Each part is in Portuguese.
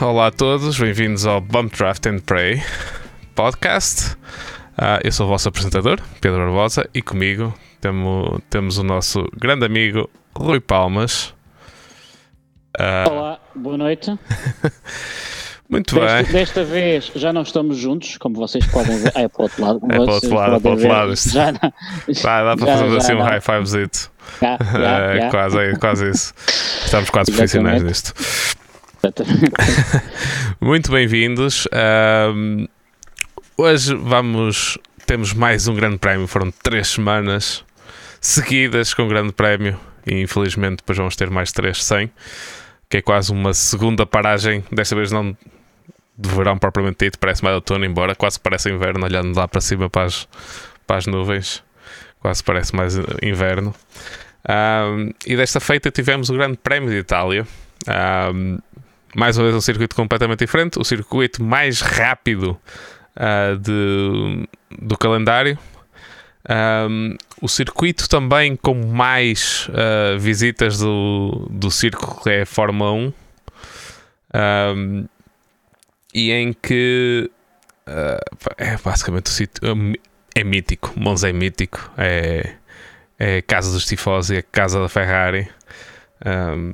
Olá, a todos, bem-vindos ao Bump Draft and Pray podcast. Uh, eu sou o vosso apresentador, Pedro Barbosa, e comigo temo, temos o nosso grande amigo Rui Palmas. Uh... Olá, boa noite. Muito desta, bem. Desta vez já não estamos juntos, como vocês podem ver. Ah, é para o outro lado. É para o outro lado, é para o outro lado. Já não, Vai, dá para fazer assim não. um high fivezito. Já, já, é, já. Quase, é, quase isso. Estamos quase profissionais nisto. Muito bem-vindos. Um, hoje vamos. Temos mais um grande prémio. Foram três semanas seguidas com um grande prémio. E infelizmente depois vamos ter mais três sem. Que é quase uma segunda paragem. Desta vez não de verão propriamente dito, parece mais outono, embora quase parece inverno, olhando lá para cima para as, para as nuvens, quase parece mais inverno. Um, e desta feita tivemos o Grande Prémio de Itália. Um, mais uma vez um circuito completamente diferente, o circuito mais rápido uh, de, do calendário. Um, o circuito também com mais uh, visitas do, do circo é a Fórmula 1 um, e em que uh, é basicamente o sítio é mítico, Monza é mítico, é, é a casa dos tifosi, é a casa da Ferrari. Um,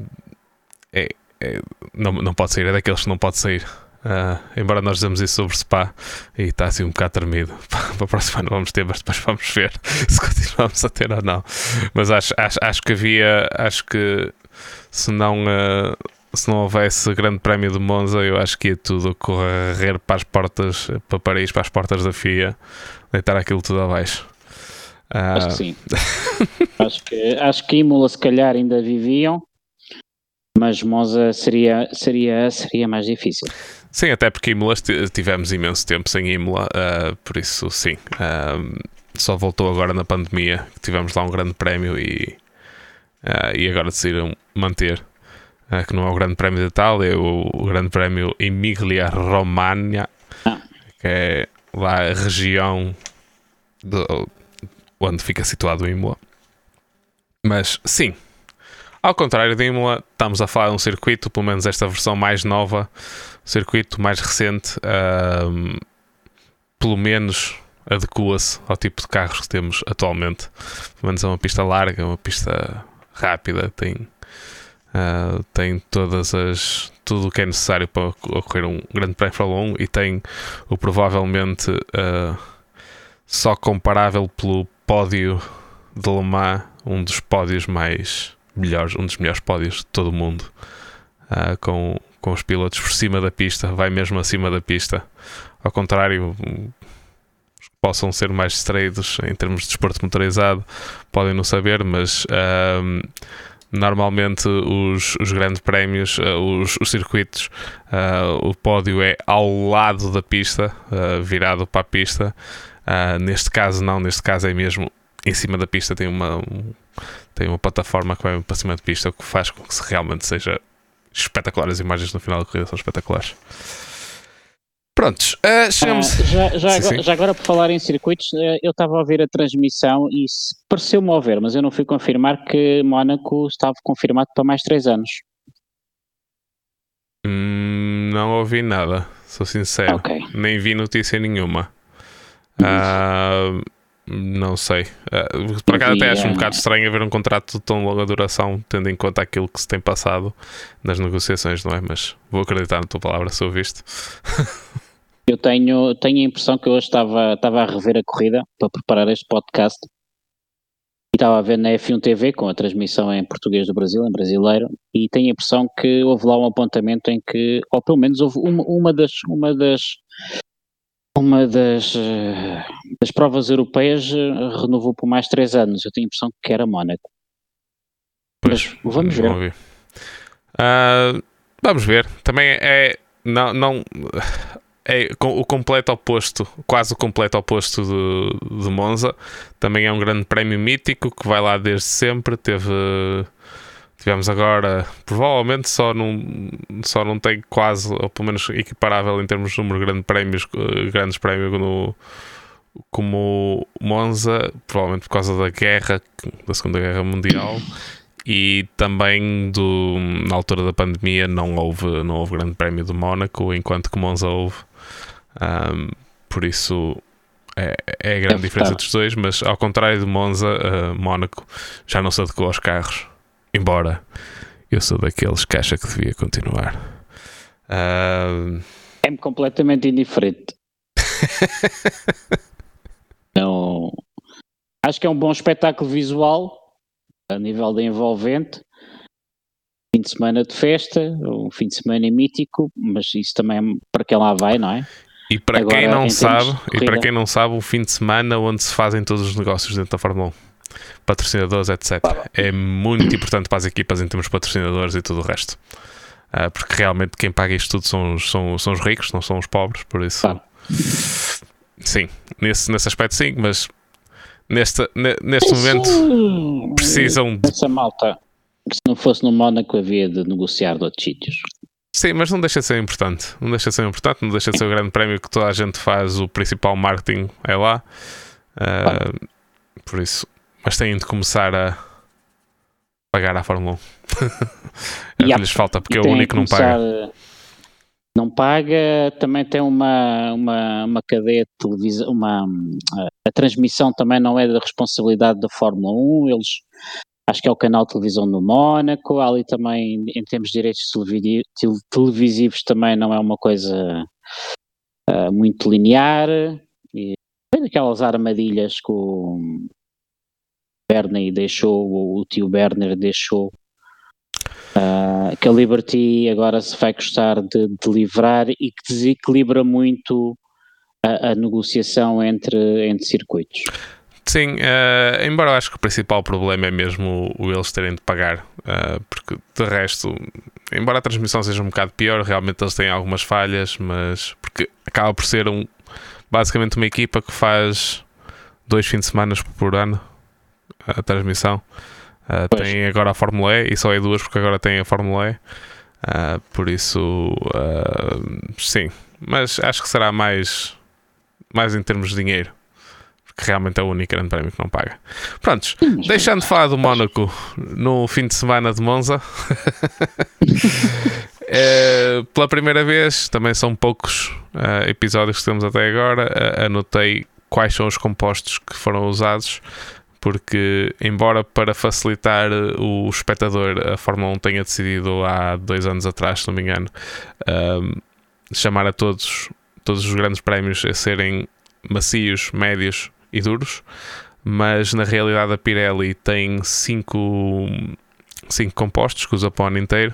é, é, não, não pode sair, é daqueles que não pode sair. Uh, embora nós dizemos isso sobre Spa e está assim um bocado tremido. Para a próxima não vamos ter, mas depois vamos ver se continuamos a ter ou não. Mas acho, acho, acho que havia, acho que se não, uh, se não houvesse grande prémio de Monza, eu acho que ia tudo correr para as portas, para Paris, para as portas da FIA, deitar aquilo tudo abaixo. Uh... Acho que sim. acho, que, acho que Imola se calhar ainda viviam, mas Monza seria, seria, seria mais difícil. Sim, até porque Imola tivemos imenso tempo sem Imola, uh, por isso sim. Uh, só voltou agora na pandemia, tivemos lá um grande prémio e, uh, e agora decidiram manter. que não é o Grande Prémio de Itália, é o, o Grande Prémio Emilia Romagna, ah. que é lá a região do, onde fica situado o Imola. Mas sim, ao contrário de Imola, estamos a falar de um circuito, pelo menos esta versão mais nova, circuito mais recente, um, pelo menos adequa-se ao tipo de carros que temos atualmente. Pelo menos é uma pista larga, uma pista rápida, tem, uh, tem todas as tudo o que é necessário para ocorrer um grande prémio Fórmula 1 e tem o provavelmente uh, só comparável pelo pódio de Le Mans, um dos pódios mais melhores, um dos melhores pódios de todo o mundo, uh, com, com os pilotos por cima da pista, vai mesmo acima da pista. Ao contrário, possam ser mais distraídos em termos de desporto motorizado podem não saber, mas uh, normalmente os, os grandes prémios, uh, os, os, circuitos, o pódio é ao lado da pista, virado para a pista. neste caso, não, neste caso é mesmo em cima da pista tem uma, um, tem uma plataforma que vai para cima da pista, o que faz com que realmente seja espetacular. As imagens no final da corrida são espetaculares. Prontos, uh, chegamos. Ah, já, já, sim, agora, sim. já, agora, por falar em circuitos, eh, eu estava a ouvir a transmissão e pareceu-me ouvir, mas eu não fui confirmar que Mónaco estava confirmado para mais 3 anos. Hum, não ouvi nada, sou sincero. Okay. Nem vi notícia nenhuma. Uh, não sei. Uh, por acaso até acho um bocado estranho haver um contrato de tão longa duração, tendo em conta aquilo que se tem passado nas negociações, não é? Mas vou acreditar na tua palavra se ouviste. Eu tenho, tenho a impressão que hoje estava, estava a rever a corrida para preparar este podcast e estava a ver na F1 TV com a transmissão em português do Brasil, em brasileiro, e tenho a impressão que houve lá um apontamento em que, ou pelo menos houve uma, uma das, uma das uma das, eh, das provas europeias eh, renovou por mais três anos. Eu tenho a impressão que era Mónaco. Mas vamos ver. Uh, vamos ver. Também é. Não, não, é o completo oposto, quase o completo oposto de, de Monza. Também é um grande prémio mítico que vai lá desde sempre. Teve Tivemos agora, provavelmente só não, só não tem quase, ou pelo menos equiparável em termos de número de grandes prémios, eh, grandes prémios no, como Monza, provavelmente por causa da guerra, da Segunda Guerra Mundial. e também do, na altura da pandemia não houve, não houve grande prémio do Mónaco, enquanto que Monza houve. Um, por isso é, é a grande é diferença dos dois, mas ao contrário de Monza, uh, Mónaco já não se adequou aos carros, embora eu sou daqueles que acha que devia continuar. Uh... É-me completamente indiferente. não. Acho que é um bom espetáculo visual a nível de envolvente. Fim de semana de festa, um fim de semana mítico, mas isso também é para quem lá vai, não é? E para Agora, quem não sabe, e para quem não sabe, um fim de semana onde se fazem todos os negócios dentro da Fórmula 1 patrocinadores, etc. É muito importante para as equipas em termos de patrocinadores e tudo o resto. Uh, porque realmente quem paga isto tudo são, são, são os ricos, não são os pobres, por isso. Sim, nesse, nesse aspecto sim, mas neste, neste momento precisam de. Essa malta, se não fosse no Mónaco, havia de negociar de outros sítios. Sim, mas não deixa de ser importante. Não deixa de ser importante, não deixa de ser o grande prémio que toda a gente faz, o principal marketing é lá. Uh, por isso, mas têm de começar a pagar à Fórmula 1. é o que lhes falta, porque é o único que não paga. Não paga, também tem uma, uma, uma cadeia de televisão, uma, a transmissão também não é da responsabilidade da Fórmula 1, eles acho que é o canal de televisão no Mónaco, ali também em termos de direitos televisivos também não é uma coisa uh, muito linear, e tem aquelas armadilhas que o, Bernie deixou, o tio Berner deixou, uh, que a Liberty agora se vai gostar de, de livrar e que desequilibra muito a, a negociação entre, entre circuitos. Sim, uh, embora eu acho que o principal problema é mesmo o, o eles terem de pagar, uh, porque de resto, embora a transmissão seja um bocado pior, realmente eles têm algumas falhas, mas porque acaba por ser um basicamente uma equipa que faz dois fins de semana por ano, a transmissão. Uh, tem agora a Fórmula E e só é duas porque agora tem a Fórmula E. Uh, por isso, uh, sim. Mas acho que será mais, mais em termos de dinheiro. Porque realmente é o único grande prémio que não paga. Prontos, deixando de falar do Mónaco no fim de semana de Monza. é, pela primeira vez, também são poucos episódios que temos até agora. anotei quais são os compostos que foram usados porque, embora para facilitar o espectador, a Fórmula 1 tenha decidido há dois anos atrás, se não me engano, um, chamar a todos, todos os grandes prémios a serem macios, médios e duros, mas na realidade a Pirelli tem cinco, cinco compostos que usa para o ano inteiro.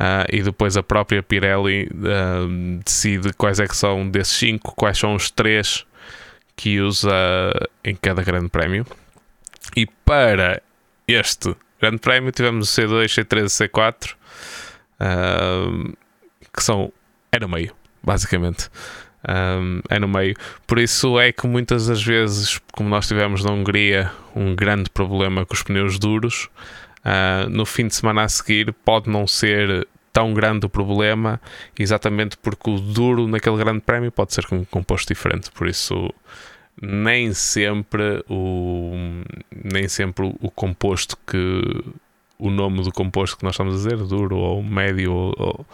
Uh, e depois a própria Pirelli uh, decide quais é que são desses cinco, quais são os três que usa em cada grande prémio. E para este Grande Prémio tivemos o C2, C3 e C4, uh, que são. é no meio, basicamente. Um, é no meio. Por isso é que muitas das vezes, como nós tivemos na Hungria, um grande problema com os pneus duros, uh, no fim de semana a seguir pode não ser tão grande o problema, exatamente porque o duro naquele grande prémio pode ser com um composto diferente. Por isso nem sempre o nem sempre o, composto que o nome do composto que nós estamos a dizer, duro ou médio ou,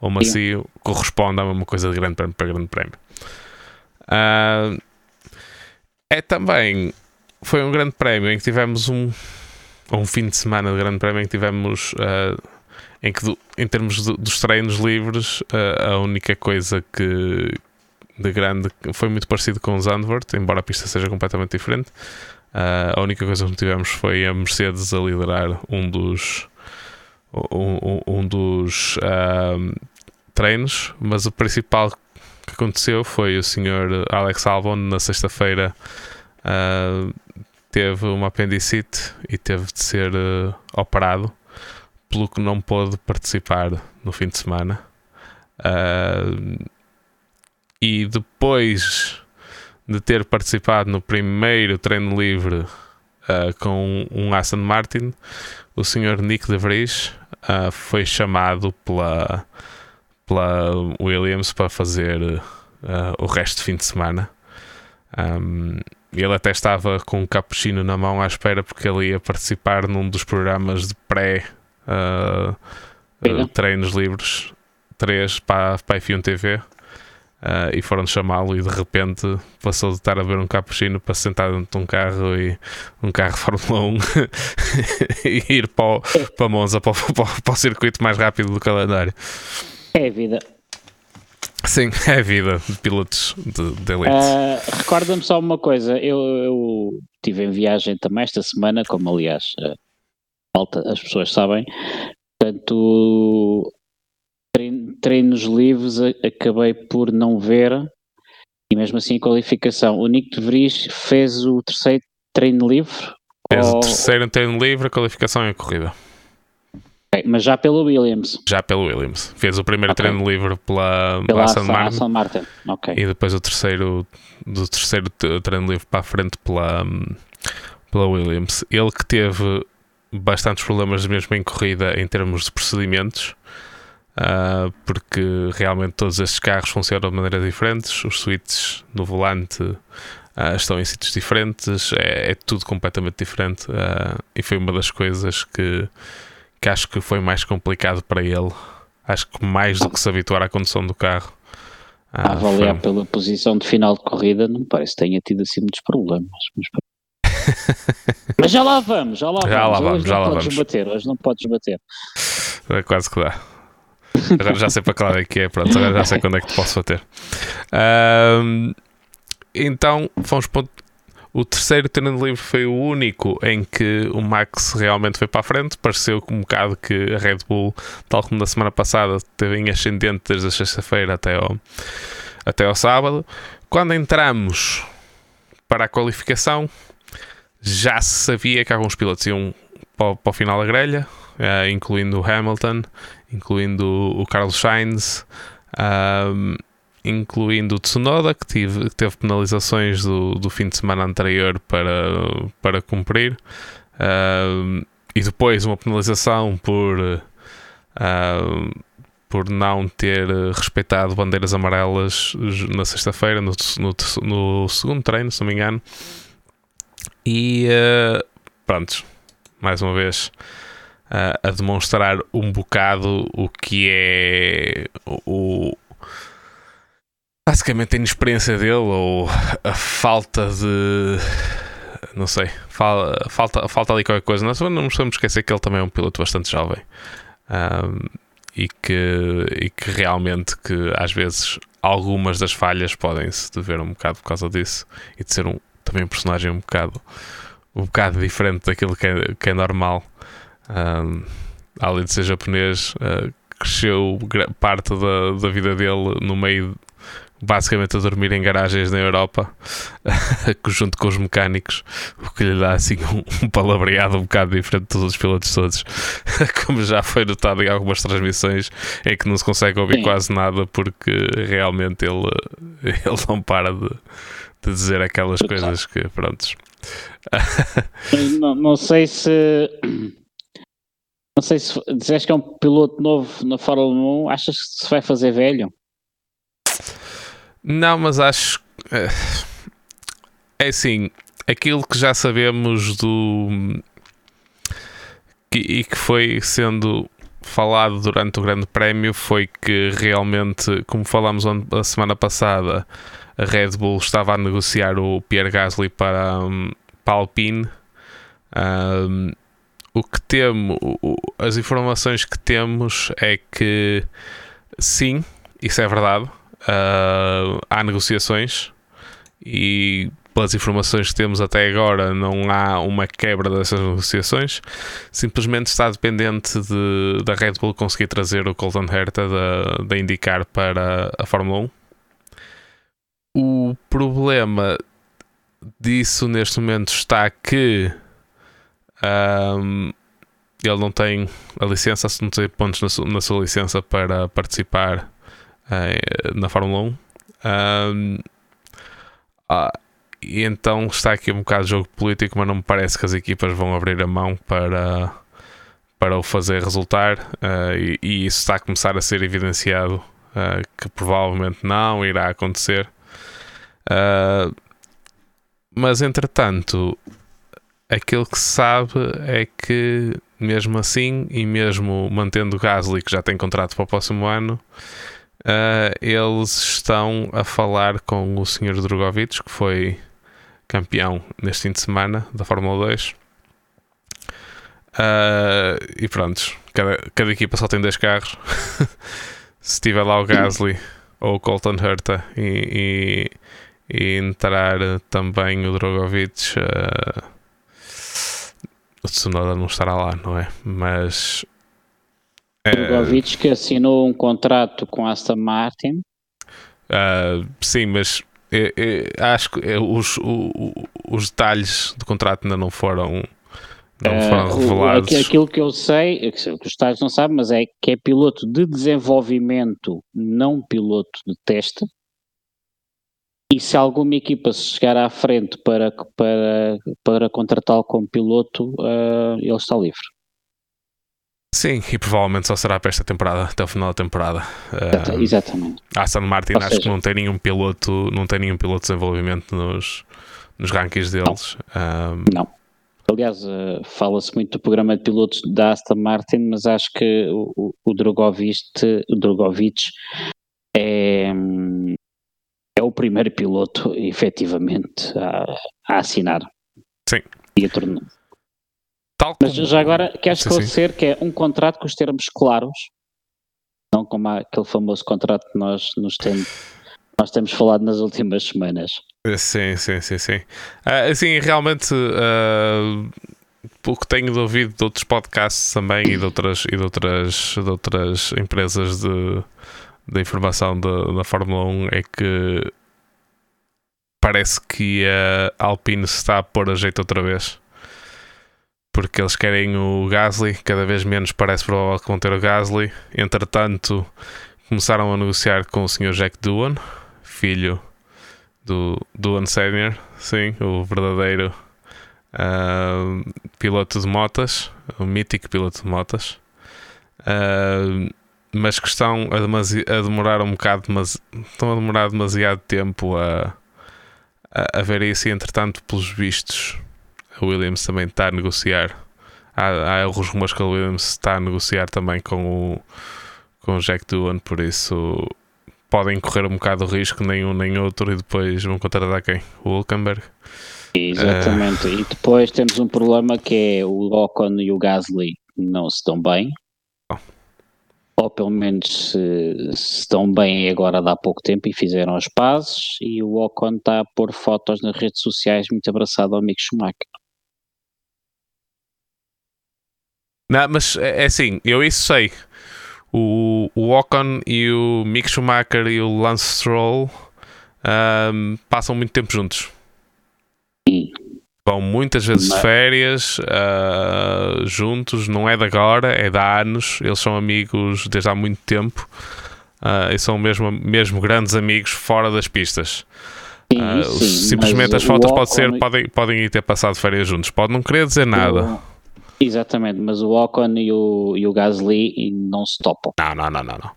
ou, macio, Sim. corresponde a uma coisa de grande prémio para grande prémio. Uh, é também foi um grande prémio em que tivemos um, um fim de semana de grande prémio em que tivemos uh, em que do, em termos de, dos treinos livres uh, a única coisa que, de grande foi muito parecido com o Zandvoort, embora a pista seja completamente diferente. Uh, a única coisa que tivemos foi a Mercedes a liderar um dos um, um dos uh, treinos, mas o principal que aconteceu foi o senhor Alex Albon na sexta-feira uh, teve uma apendicite e teve de ser operado, pelo que não pôde participar no fim de semana. Uh, e depois de ter participado no primeiro treino livre uh, com um Aston Martin, o senhor Nick De Vries uh, foi chamado pela, pela Williams para fazer uh, o resto do fim de semana. Um, ele até estava com um cappuccino na mão à espera porque ele ia participar num dos programas de pré treinos livres 3 para, para a F1 TV. Uh, e foram chamá-lo e de repente passou de estar a ver um cappuccino para sentar dentro de um carro e um carro Fórmula 1 e ir para, o, para Monza para, para, para, o circuito mais rápido do calendário. É a vida. Sim, é a vida de pilotos de, de elite. Uh, Recorda-me só uma coisa, eu, eu estive em viagem também esta semana, como aliás uh, as pessoas sabem, portanto treinos livres acabei por não ver e mesmo assim a qualificação. O Nico de Vries fez o terceiro treino livre? Fez ou... o terceiro treino livre, a qualificação e a corrida. Okay, mas já pelo Williams? Já pelo Williams. Fez o primeiro okay. treino livre pela, pela Aston Martin, Aston Martin. Okay. e depois o terceiro, do terceiro treino livre para a frente pela, pela Williams. Ele que teve bastantes problemas mesmo em corrida em termos de procedimentos uh, porque realmente todos estes carros funcionam de maneiras diferentes, os switches no volante uh, estão em sítios diferentes, é, é tudo completamente diferente uh, e foi uma das coisas que, que acho que foi mais complicado para ele. Acho que mais do que se habituar à condução do carro. a avaliar foi... pela posição de final de corrida, não parece que tenha tido assim muitos problemas. Mas, mas já lá vamos, já lá já vamos. Lá vamos hoje já não lá podes vamos. bater, hoje não podes bater. É quase que dá. Agora já sei para que lado é que é, pronto, agora já sei quando é que te posso bater. Um, então, fomos para o terceiro treino livre foi o único em que o Max realmente foi para a frente. Pareceu um bocado que a Red Bull, tal como na semana passada, teve em ascendente desde a sexta-feira até ao, até ao sábado. Quando entramos para a qualificação, já se sabia que alguns pilotos iam para, para o final da grelha, uh, incluindo o Hamilton, incluindo o Carlos Sainz, um, incluindo o Tsunoda, que, tive, que teve penalizações do, do, fim de semana anterior para, para cumprir, um, e depois uma penalização por. Um, por não ter respeitado bandeiras amarelas na sexta-feira, no, no, no, segundo treino, se não me engano. E uh, pronto, mais uma vez, uh, a demonstrar um bocado o que é o, basicamente a inexperiência dele ou a falta de não sei, falta, falta, falta ali qualquer coisa. Nós não nos podemos esquecer que ele também é um piloto bastante jovem um, e, que, e que realmente que às vezes algumas das falhas podem-se dever um bocado por causa disso e de ser um, também um personagem um bocado um bocado diferente daquilo que é, que é normal um, além de ser japonês, uh, cresceu parte da, da vida dele no meio, basicamente a dormir em garagens na Europa, junto com os mecânicos, o que lhe dá assim um, um palavreado um bocado diferente de todos os pilotos todos, como já foi notado em algumas transmissões, em que não se consegue ouvir Sim. quase nada porque realmente ele, ele não para de, de dizer aquelas coisas que, prontos. não, não sei se não sei se dizes que é um piloto novo na Fórmula 1, achas que se vai fazer velho? Não, mas acho. É, é assim, aquilo que já sabemos do. E que foi sendo falado durante o Grande Prémio foi que realmente, como falámos a semana passada, a Red Bull estava a negociar o Pierre Gasly para, um, para a Alpine. Um, o que temos, as informações que temos é que sim, isso é verdade. Uh, há negociações e pelas informações que temos até agora não há uma quebra dessas negociações. Simplesmente está dependente de, da Red Bull conseguir trazer o Colton Herta da, da indicar para a Fórmula 1. O problema disso neste momento está que um, ele não tem a licença, não tem pontos na, sua, na sua licença para participar uh, na Fórmula 1. Um, ah, e então está aqui um bocado de jogo político, mas não me parece que as equipas vão abrir a mão para, para o fazer resultar. Uh, e, e, isso está a começar a ser evidenciado uh, que provavelmente não irá acontecer. Uh, mas entretanto, aquilo que se sabe é que, mesmo assim, e mesmo mantendo o Gasly, que já tem contrato para o próximo ano, uh, eles estão a falar com o Sr. Drogovic, que foi campeão neste fim de semana da Fórmula 2. Uh, e pronto, cada, cada equipa só tem dois carros. Se tiver lá o Gasly ou o Colton Herta e, e, e entrar também o Drogovic, uh, Tsunoda não estará lá, não é? Mas. Uh, Drogovic que assinou um contrato com Aston Martin. Uh, sim, mas eu, eu, acho que os, os, os detalhes do contrato ainda não foram não foram uh, revelados. Aquilo que eu sei, é que os estádios não sabem, mas é que é piloto de desenvolvimento, não piloto de teste. E se alguma equipa se chegar à frente para, para, para contratá-lo como piloto, uh, ele está livre. Sim, e provavelmente só será para esta temporada, até o final da temporada. Uh, Exatamente. A Aston Martin Ou acho seja, que não tem nenhum piloto, não tem nenhum piloto de desenvolvimento nos, nos rankings deles. Não. não. Aliás, uh, fala-se muito do programa de pilotos da Aston Martin, mas acho que o, o, Drogovic, o Drogovic é o primeiro piloto, efetivamente, a, a assinar. Sim. E a tornar. Tal mas já agora, quero esclarecer que é um contrato com os termos claros, não como aquele famoso contrato que nós nos temos nós temos falado nas últimas semanas. Sim, sim, sim, sim. Uh, assim, realmente, uh, pelo que tenho ouvido de outros podcasts também e de outras, e de outras, de outras empresas de, de informação da Fórmula 1, é que parece que a Alpine se está a pôr a jeito outra vez. Porque eles querem o Gasly, cada vez menos parece provável que vão ter o Gasly. Entretanto, começaram a negociar com o Sr. Jack Doohan, filho do, do Senior, sim, o verdadeiro uh, piloto de motas, o mítico piloto de motas. Uh, mas que estão a, a, demorar um bocado, mas estão a demorar demasiado tempo a, a, a, ver isso e entretanto, pelos vistos, a Williams também está a negociar. Há, há os rumores que a Williams está a negociar também com o, com o Jack Doohan, por isso podem correr um bocado o risco, nem um nem outro, e depois vão contratar quem? O Hulkenberg. Exatamente, uh... e depois temos um problema que é o Ocon e o Gasly não se estão bem, oh. Ou pelo menos se, se estão bem agora há pouco tempo e fizeram as pazes, e o Ocon está a pôr fotos nas redes sociais muito abraçado ao Mick Schumacher. Não, mas é, é assim, eu isso sei o, o Ocon e o Mick Schumacher e o Lance Stroll um, passam muito tempo juntos. Vão muitas vezes de férias uh, juntos, não é de agora, é de há anos. Eles são amigos desde há muito tempo uh, e são mesmo, mesmo grandes amigos fora das pistas. Sim, uh, sim, simplesmente as fotos pode ser, podem, podem ir ter passado férias juntos, pode não querer dizer nada. Exatamente, mas o Ocon e o, e o Gasly não se topam. Não, não, não, não, não.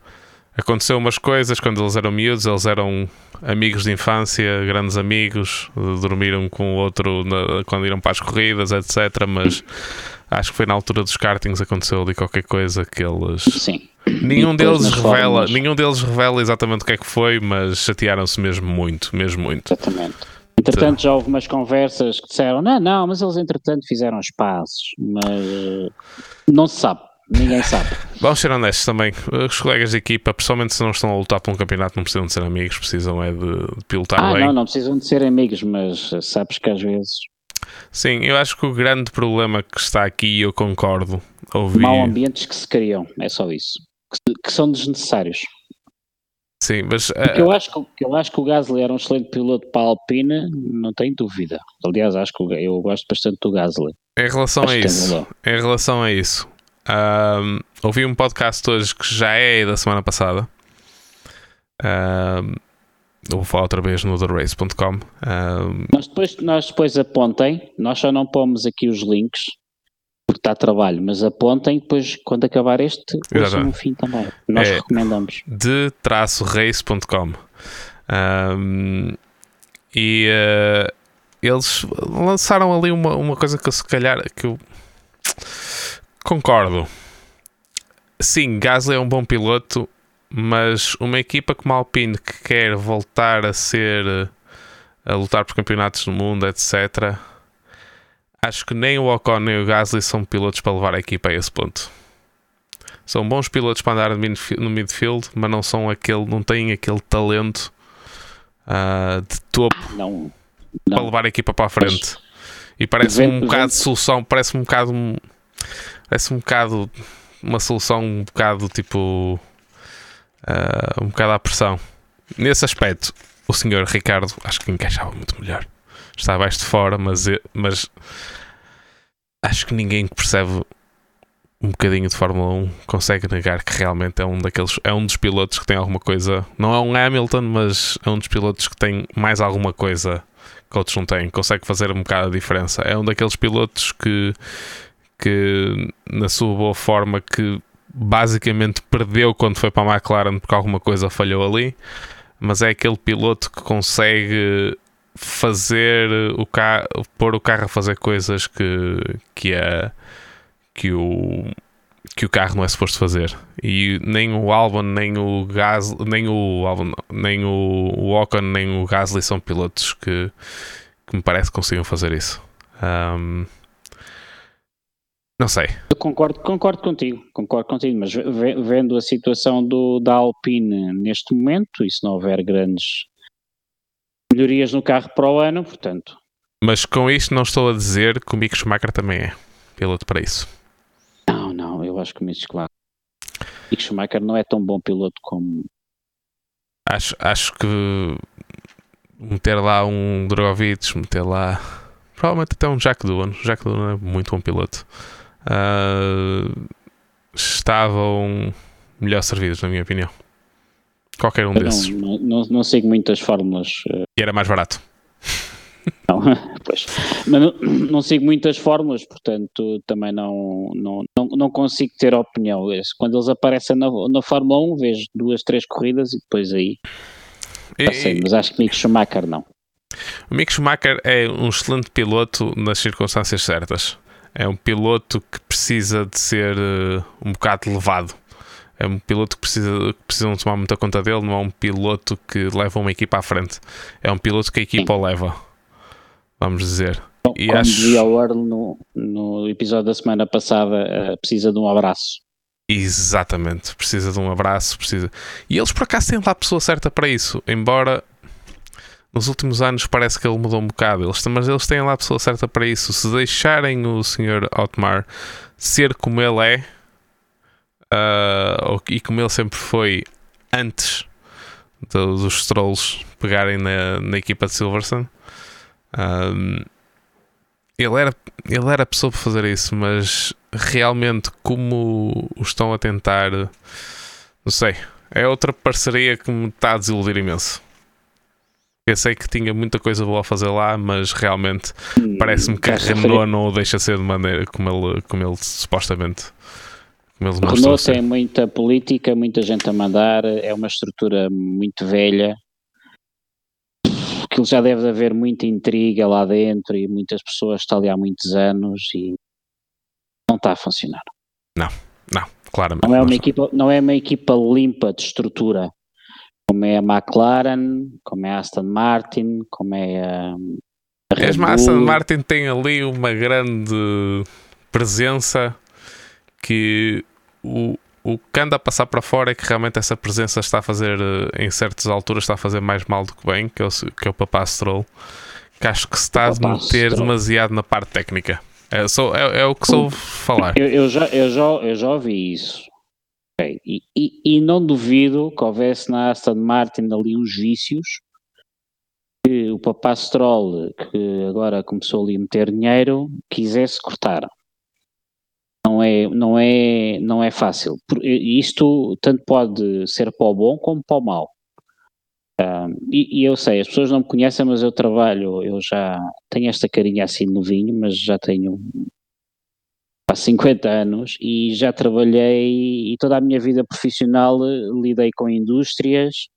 Aconteceu umas coisas quando eles eram miúdos, eles eram amigos de infância, grandes amigos, dormiram com o outro na, quando iram para as corridas, etc. Mas acho que foi na altura dos kartings aconteceu ali qualquer coisa que eles. Sim. Nenhum deles revela, nenhum deles revela exatamente o que é que foi, mas chatearam-se mesmo muito, mesmo muito. Exatamente. Entretanto, já houve umas conversas que disseram: não, não, mas eles entretanto fizeram os passos, mas não se sabe, ninguém sabe. Vamos ser honestos também, os colegas de equipa, pessoalmente se não estão a lutar por um campeonato, não precisam de ser amigos, precisam é de, de pilotar ah, bem. Não, não precisam de ser amigos, mas sabes que às vezes. Sim, eu acho que o grande problema que está aqui, e eu concordo, ouvir. Mal ambientes que se criam, é só isso, que, que são desnecessários. Sim, mas. Porque eu, acho que, eu acho que o Gasly era um excelente piloto para a Alpine, não tenho dúvida. Aliás, acho que eu gosto bastante do Gasly. Em relação a isso, em relação a isso, um, ouvi um podcast hoje que já é da semana passada. Um, vou falar outra vez no TheRace.com. Um, nós, depois, nós depois apontem, nós só não pomos aqui os links porque está a trabalho, mas apontem depois quando acabar este, ouçam no fim também. Nós é recomendamos. De traço race.com um, e uh, eles lançaram ali uma, uma coisa que eu se calhar que eu concordo. Sim, Gasly é um bom piloto, mas uma equipa como a Alpine que quer voltar a ser a lutar por campeonatos do mundo, etc. Acho que nem o Ocon nem o Gasly são pilotos para levar a equipa a esse ponto. São bons pilotos para andar no midfield, mas não são aquele, não têm aquele talento uh, de topo não, não. para levar a equipa para a frente. Mas, e parece um bocado de solução, parece um bocado parece um bocado uma solução um bocado tipo uh, um bocado à pressão. Nesse aspecto, o senhor Ricardo acho que encaixava muito melhor. Está abaixo de fora, mas, mas acho que ninguém que percebe um bocadinho de Fórmula 1 consegue negar que realmente é um daqueles é um dos pilotos que tem alguma coisa não é um Hamilton mas é um dos pilotos que tem mais alguma coisa que outros não têm consegue fazer um bocado a diferença é um daqueles pilotos que que na sua boa forma que basicamente perdeu quando foi para a McLaren porque alguma coisa falhou ali, mas é aquele piloto que consegue fazer o carro, pôr o carro a fazer coisas que, que, é, que, o, que o carro não é suposto fazer. E nem o Albon, nem o Gasly, nem o Albon, nem o, Ocon, nem o Gasly são pilotos que, que me parece que consigam fazer isso. Um, não sei. Eu concordo, concordo contigo, concordo contigo, mas vendo a situação do, da Alpine neste momento, e se não houver grandes melhorias no carro para o ano, portanto. Mas com isto não estou a dizer que o Mick Schumacher também é piloto para isso. Não, não, eu acho que o Mick Schumacher, Mick Schumacher não é tão bom piloto como. Acho, acho que meter lá um Drogovic, meter lá. Provavelmente até um Jack Doohan. Jack Doohan é muito bom piloto uh, estavam melhor servidos, na minha opinião. Qualquer um Eu desses. Não, não, não, sigo muitas fórmulas. Uh... E era mais barato. Não, pois. Mas não, não, sigo muitas fórmulas, portanto também não, não, não, não consigo ter opinião. Quando eles aparecem na, na Fórmula 1, vejo duas, três corridas e depois aí. E, sei, mas acho que Mick Schumacher não. O Mick Schumacher é um excelente piloto nas circunstâncias certas. É um piloto que precisa de ser uh, um bocado levado. É um piloto que precisa que precisam tomar muita conta dele, não é um piloto que leva uma equipa à frente. É um piloto que a equipa o leva. Vamos dizer. E Como acho... dizia o Earl no, no episódio da semana passada, uh, precisa de um abraço. Exatamente, precisa de um abraço, precisa. E eles por acaso têm lá a pessoa certa para isso, embora nos últimos anos parece que ele mudou um bocado. Eles, mas eles têm lá a pessoa certa para isso. Se deixarem o Sr. Otmar ser como ele é, uh, e como ele sempre foi antes dos Trolls pegarem na, na equipa de Silverstone, um, ele, era, ele era a pessoa para fazer isso, mas realmente, como o estão a tentar, não sei, é outra parceria que me está a desiludir imenso. Pensei que tinha muita coisa boa a fazer lá, mas realmente hum, parece-me que a Renault não o deixa ser de maneira como ele, como ele supostamente. Como ele Renault tem muita política, muita gente a mandar, é uma estrutura muito velha. Aquilo já deve haver muita intriga lá dentro e muitas pessoas estão ali há muitos anos e não está a funcionar. Não, não, claramente. Não é uma, equipa, não é uma equipa limpa de estrutura como é a McLaren, como é a Aston Martin, como é a. a Aston Martin tem ali uma grande presença que o, o que anda a passar para fora é que realmente essa presença está a fazer, eh, em certas alturas, está a fazer mais mal do que bem, que é o, que é o Papá Stroll, que acho que se está a meter demasiado na parte técnica. É, sou, é, é o que sou falar. Eu, eu, já, eu, já, eu já ouvi isso. E, e, e, não duvido que houvesse na Aston Martin ali uns vícios que o papá Stroll, que agora começou ali a meter dinheiro, quisesse cortar. Não é, não é, não é fácil. Isto tanto pode ser para o bom como para o mau. Um, e, e, eu sei, as pessoas não me conhecem, mas eu trabalho, eu já tenho esta carinha assim novinho, mas já tenho há 50 anos e já trabalhei e toda a minha vida profissional lidei com indústrias,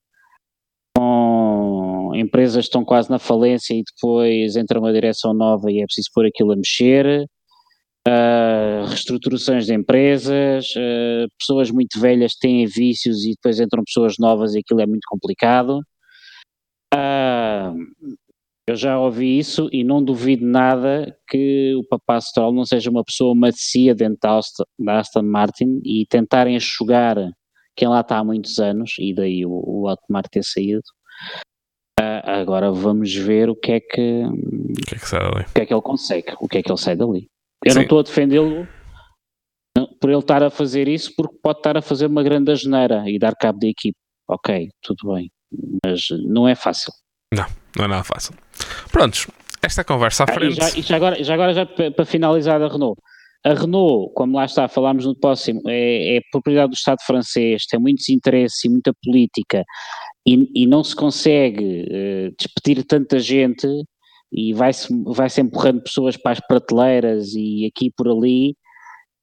com empresas estão quase na falência e depois entra uma direção nova e é preciso pôr aquilo a mexer, uh, reestruturações de empresas, uh, pessoas muito velhas têm vícios e depois entram pessoas novas e aquilo é muito complicado. Uh, eu já ouvi isso e não duvido nada que o Papá Stroll não seja uma pessoa macia dentro da Aston, da Aston Martin e tentarem enxugar quem lá está há muitos anos, e daí o, o Otmar ter saído. Uh, agora vamos ver o que é que, o que é que sai dali. O que é que ele consegue, o que é que ele sai dali. Eu Sim. não estou a defendê-lo por ele estar a fazer isso, porque pode estar a fazer uma grande asneira e dar cabo da equipe. Ok, tudo bem, mas não é fácil. Não, não é nada fácil. Prontos, esta conversa à frente. Ah, e já, e já agora, já agora já para finalizar a Renault. A Renault, como lá está, falámos no próximo, é, é propriedade do Estado francês, tem muitos interesses e muita política e, e não se consegue uh, despedir tanta gente e vai-se vai -se empurrando pessoas para as prateleiras e aqui por ali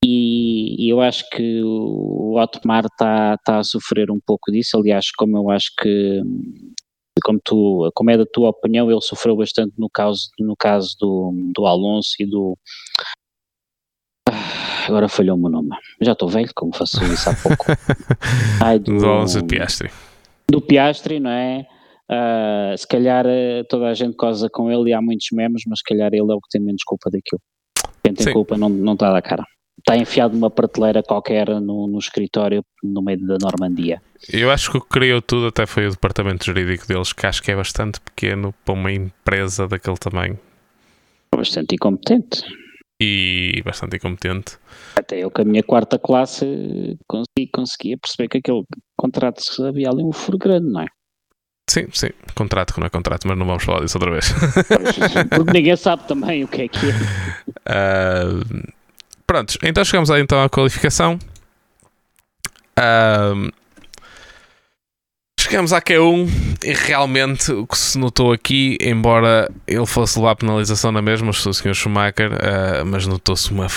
e, e eu acho que o Otmar está tá a sofrer um pouco disso, aliás, como eu acho que como tu, como é da tua opinião, ele sofreu bastante no caso, no caso do, do Alonso e do ah, agora falhou-me o nome. Já estou velho, como faço isso há pouco. Ai, do, do Alonso Piastri. Do Piastri, não é? Uh, se calhar eh, toda a gente cosa com ele e há muitos memes, mas se calhar ele é o que tem menos culpa daquilo. Quem tem Sim. culpa não, não está da cara está enfiado numa prateleira qualquer no, no, escritório no meio da Normandia. Eu acho que o que criou tudo até foi o departamento jurídico deles, que acho que é bastante pequeno para uma empresa daquele tamanho. Bastante incompetente. E bastante incompetente. Até eu com a minha quarta classe consegui, conseguia perceber que aquele contrato havia ali um furo grande, não é? Sim, sim, contrato que não é contrato, mas não vamos falar disso outra vez. Porque ninguém sabe também o que é que é. Uh, Prontos, então chegamos aí então à qualificação. Um, chegamos à Q1 e realmente o que se notou aqui, embora ele fosse levar a penalização na mesma, o Sr. Schumacher, uh, mas notou-se uma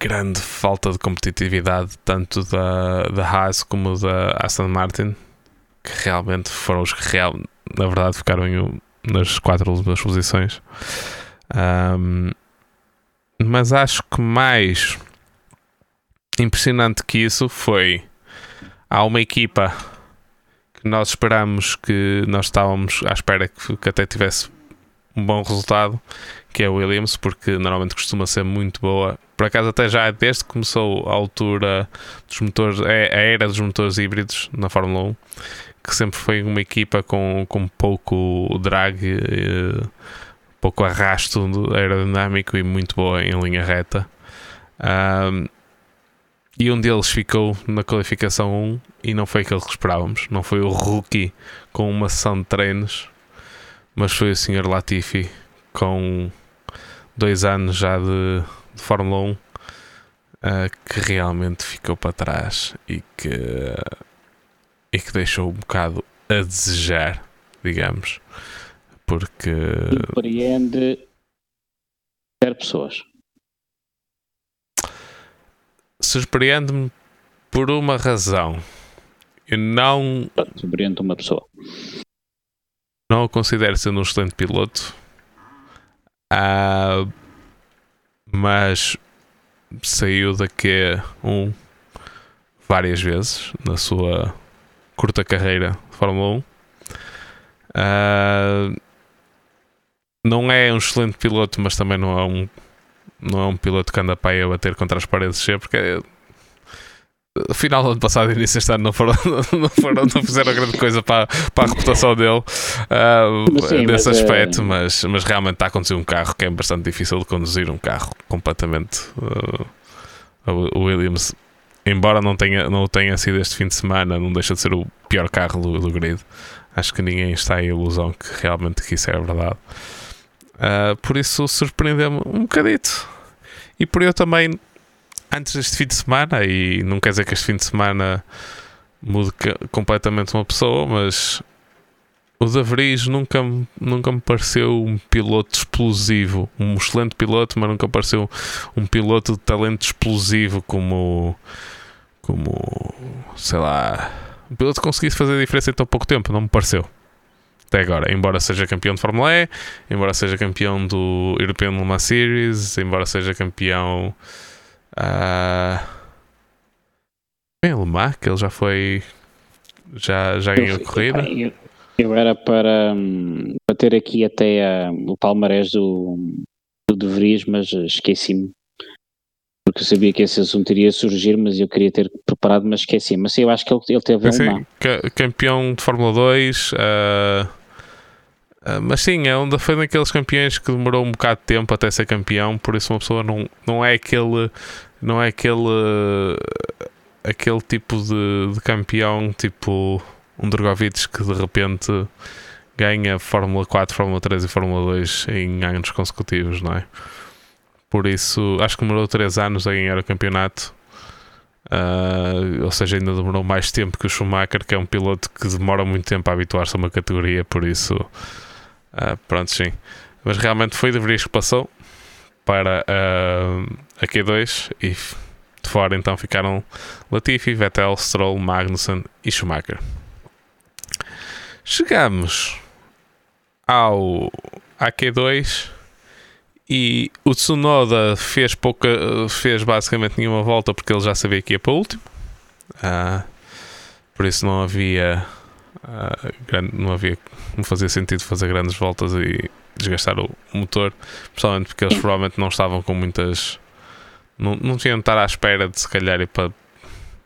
grande falta de competitividade tanto da, da Haas como da Aston Martin, que realmente foram os que real, na verdade ficaram em, nas quatro últimas posições. Um, mas acho que mais impressionante que isso foi há uma equipa que nós esperamos que nós estávamos à espera que, que até tivesse um bom resultado, que é o Williams, porque normalmente costuma ser muito boa. Por acaso até já desde que começou a altura dos motores, a era dos motores híbridos na Fórmula 1, que sempre foi uma equipa com, com pouco drag. Eh, pouco arrasto aerodinâmico e muito boa em linha reta. Um, e um deles ficou na qualificação 1 e não foi aquele que esperávamos. Não foi o rookie com uma sessão de treinos, mas foi o Sr. Latifi com dois anos já de, de Fórmula 1 uh, que realmente ficou para trás e que, e que deixou um bocado a desejar, digamos porque. Surpreende zero pessoas. Surpreende-me por uma razão. Eu não. Surpreende uma pessoa. Não o considero sendo um excelente piloto. Uh, mas saiu daqui um várias vezes na sua curta carreira de Fórmula 1. Uh, não é um excelente piloto, mas também não é um, não é um piloto que anda para aí a bater contra as paredes sempre, porque é, final do ano passado e início deste ano não, foram, não, foram, não fizeram grande coisa para, para a reputação dele uh, Sim, nesse mas, aspecto, é... mas, mas realmente está a conduzir um carro que é bastante difícil de conduzir um carro completamente. Uh, o Williams, embora não tenha, não tenha sido este fim de semana, não deixa de ser o pior carro do, do grid. Acho que ninguém está em ilusão que realmente que isso é verdade. Uh, por isso surpreendeu-me um bocadito. E por eu também, antes deste fim de semana, e não quer dizer que este fim de semana mude completamente uma pessoa, mas o De nunca, nunca me pareceu um piloto explosivo. Um excelente piloto, mas nunca pareceu um piloto de talento explosivo como. como. sei lá. Um piloto que conseguisse fazer a diferença em tão pouco tempo, não me pareceu. Até agora, embora seja campeão de Fórmula E, embora seja campeão do European Le Mans Series, embora seja campeão. Uh, em Le Mans, que ele já foi. Já, já ganhou eu, corrida. Eu, eu, era para, hum, para ter aqui até uh, o palmarés do, do De Vries, mas esqueci-me porque eu sabia que esse assunto iria surgir, mas eu queria ter preparado, mas esqueci. Mas sim, eu acho que ele, ele teve sim, uma. Campeão de Fórmula 2, uh, uh, mas sim, é um foi daqueles campeões que demorou um bocado de tempo até ser campeão, por isso uma pessoa não, não é aquele. Não é aquele. aquele tipo de, de campeão, tipo um Drogovic que de repente ganha Fórmula 4, Fórmula 3 e Fórmula 2 em anos consecutivos, não é? Por isso, acho que demorou 3 anos a ganhar o campeonato. Uh, ou seja, ainda demorou mais tempo que o Schumacher, que é um piloto que demora muito tempo a habituar-se a uma categoria. Por isso, uh, pronto, sim. Mas realmente foi de Vries que passou para uh, a Q2 e de fora então ficaram Latifi, Vettel, Stroll, Magnussen e Schumacher. Chegamos ao AQ2 e o Tsunoda fez pouca, fez basicamente nenhuma volta porque ele já sabia que ia para o último. Uh, por isso não havia, não havia, não fazia sentido fazer grandes voltas e desgastar o motor, principalmente porque eles provavelmente não estavam com muitas, não, não tinham de estar à espera de se calhar ir para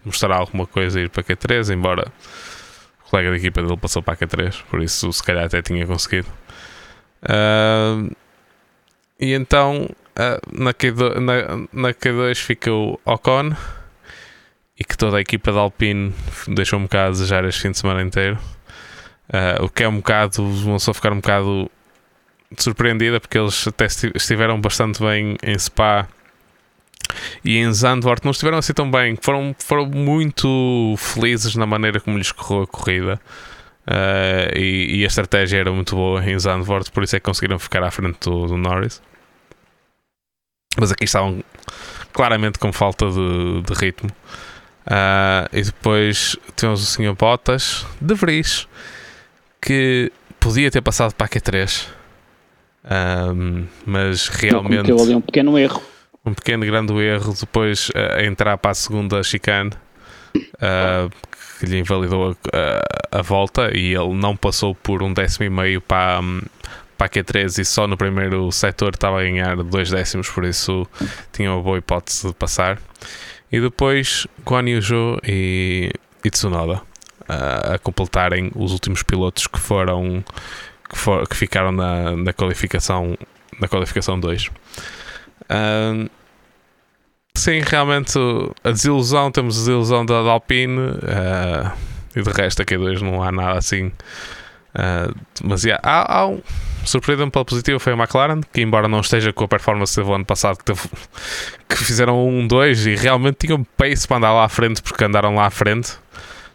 mostrar alguma coisa e ir para Q3, embora o colega de equipa dele passou para a Q3, por isso se calhar até tinha conseguido. Uh, e então uh, na, Q2, na, na Q2 fica o Ocon e que toda a equipa da Alpine deixou um bocado a desejar este fim de semana inteiro. Uh, o que é um bocado, vão só ficar um bocado surpreendida porque eles até estiveram bastante bem em Spa e em Zandvoort não estiveram assim tão bem, foram, foram muito felizes na maneira como lhes correu a corrida. Uh, e, e, a estratégia era muito boa em Zandvoort, por isso é que conseguiram ficar à frente do, do Norris. Mas aqui estavam claramente com falta de, de ritmo. Uh, e depois temos o Sr. Bottas de Vries, que podia ter passado para a Q3, um, mas realmente. Cometeu ali um pequeno erro. Um pequeno grande erro depois uh, a entrar para a segunda chicane. Uh, que lhe invalidou a, a, a, volta e ele não passou por um décimo e meio para, para a Q3 e só no primeiro setor estava a ganhar dois décimos, por isso tinha uma boa hipótese de passar. E depois Guan Yu e, e Tsunoda a, a completarem os últimos pilotos que foram que, for, que ficaram na, na qualificação na qualificação 2. Um, Sim, realmente a desilusão, temos a desilusão da, da Alpine uh, e de resto a Q2 não há nada assim. Uh, mas yeah, há, há um surpreendente pela positiva foi a McLaren, que embora não esteja com a performance do ano passado que, teve, que fizeram um 2 e realmente tinham pace para andar lá à frente porque andaram lá à frente.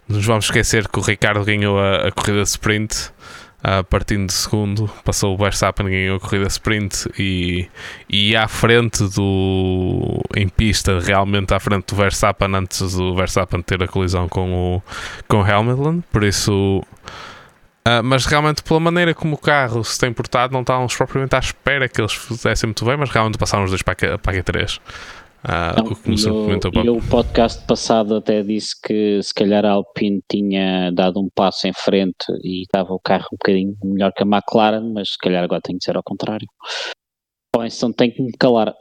Nos vamos esquecer que o Ricardo ganhou a, a corrida sprint uh, partindo de segundo, passou o Verstappen, ganhou a corrida sprint e, e à frente do. em pista, realmente à frente do Verstappen, antes do Verstappen ter a colisão com o, com o Hamilton. Por isso. Uh, mas realmente, pela maneira como o carro se tem portado, não estávamos propriamente à espera que eles fizessem muito bem, mas realmente passaram os dois para a, para a Q3. Ah, não, o e o podcast passado até disse que se calhar a Alpine tinha dado um passo em frente e estava o carro um bocadinho melhor que a McLaren, mas se calhar agora tem que ser ao contrário. Bom, então tem que me calar.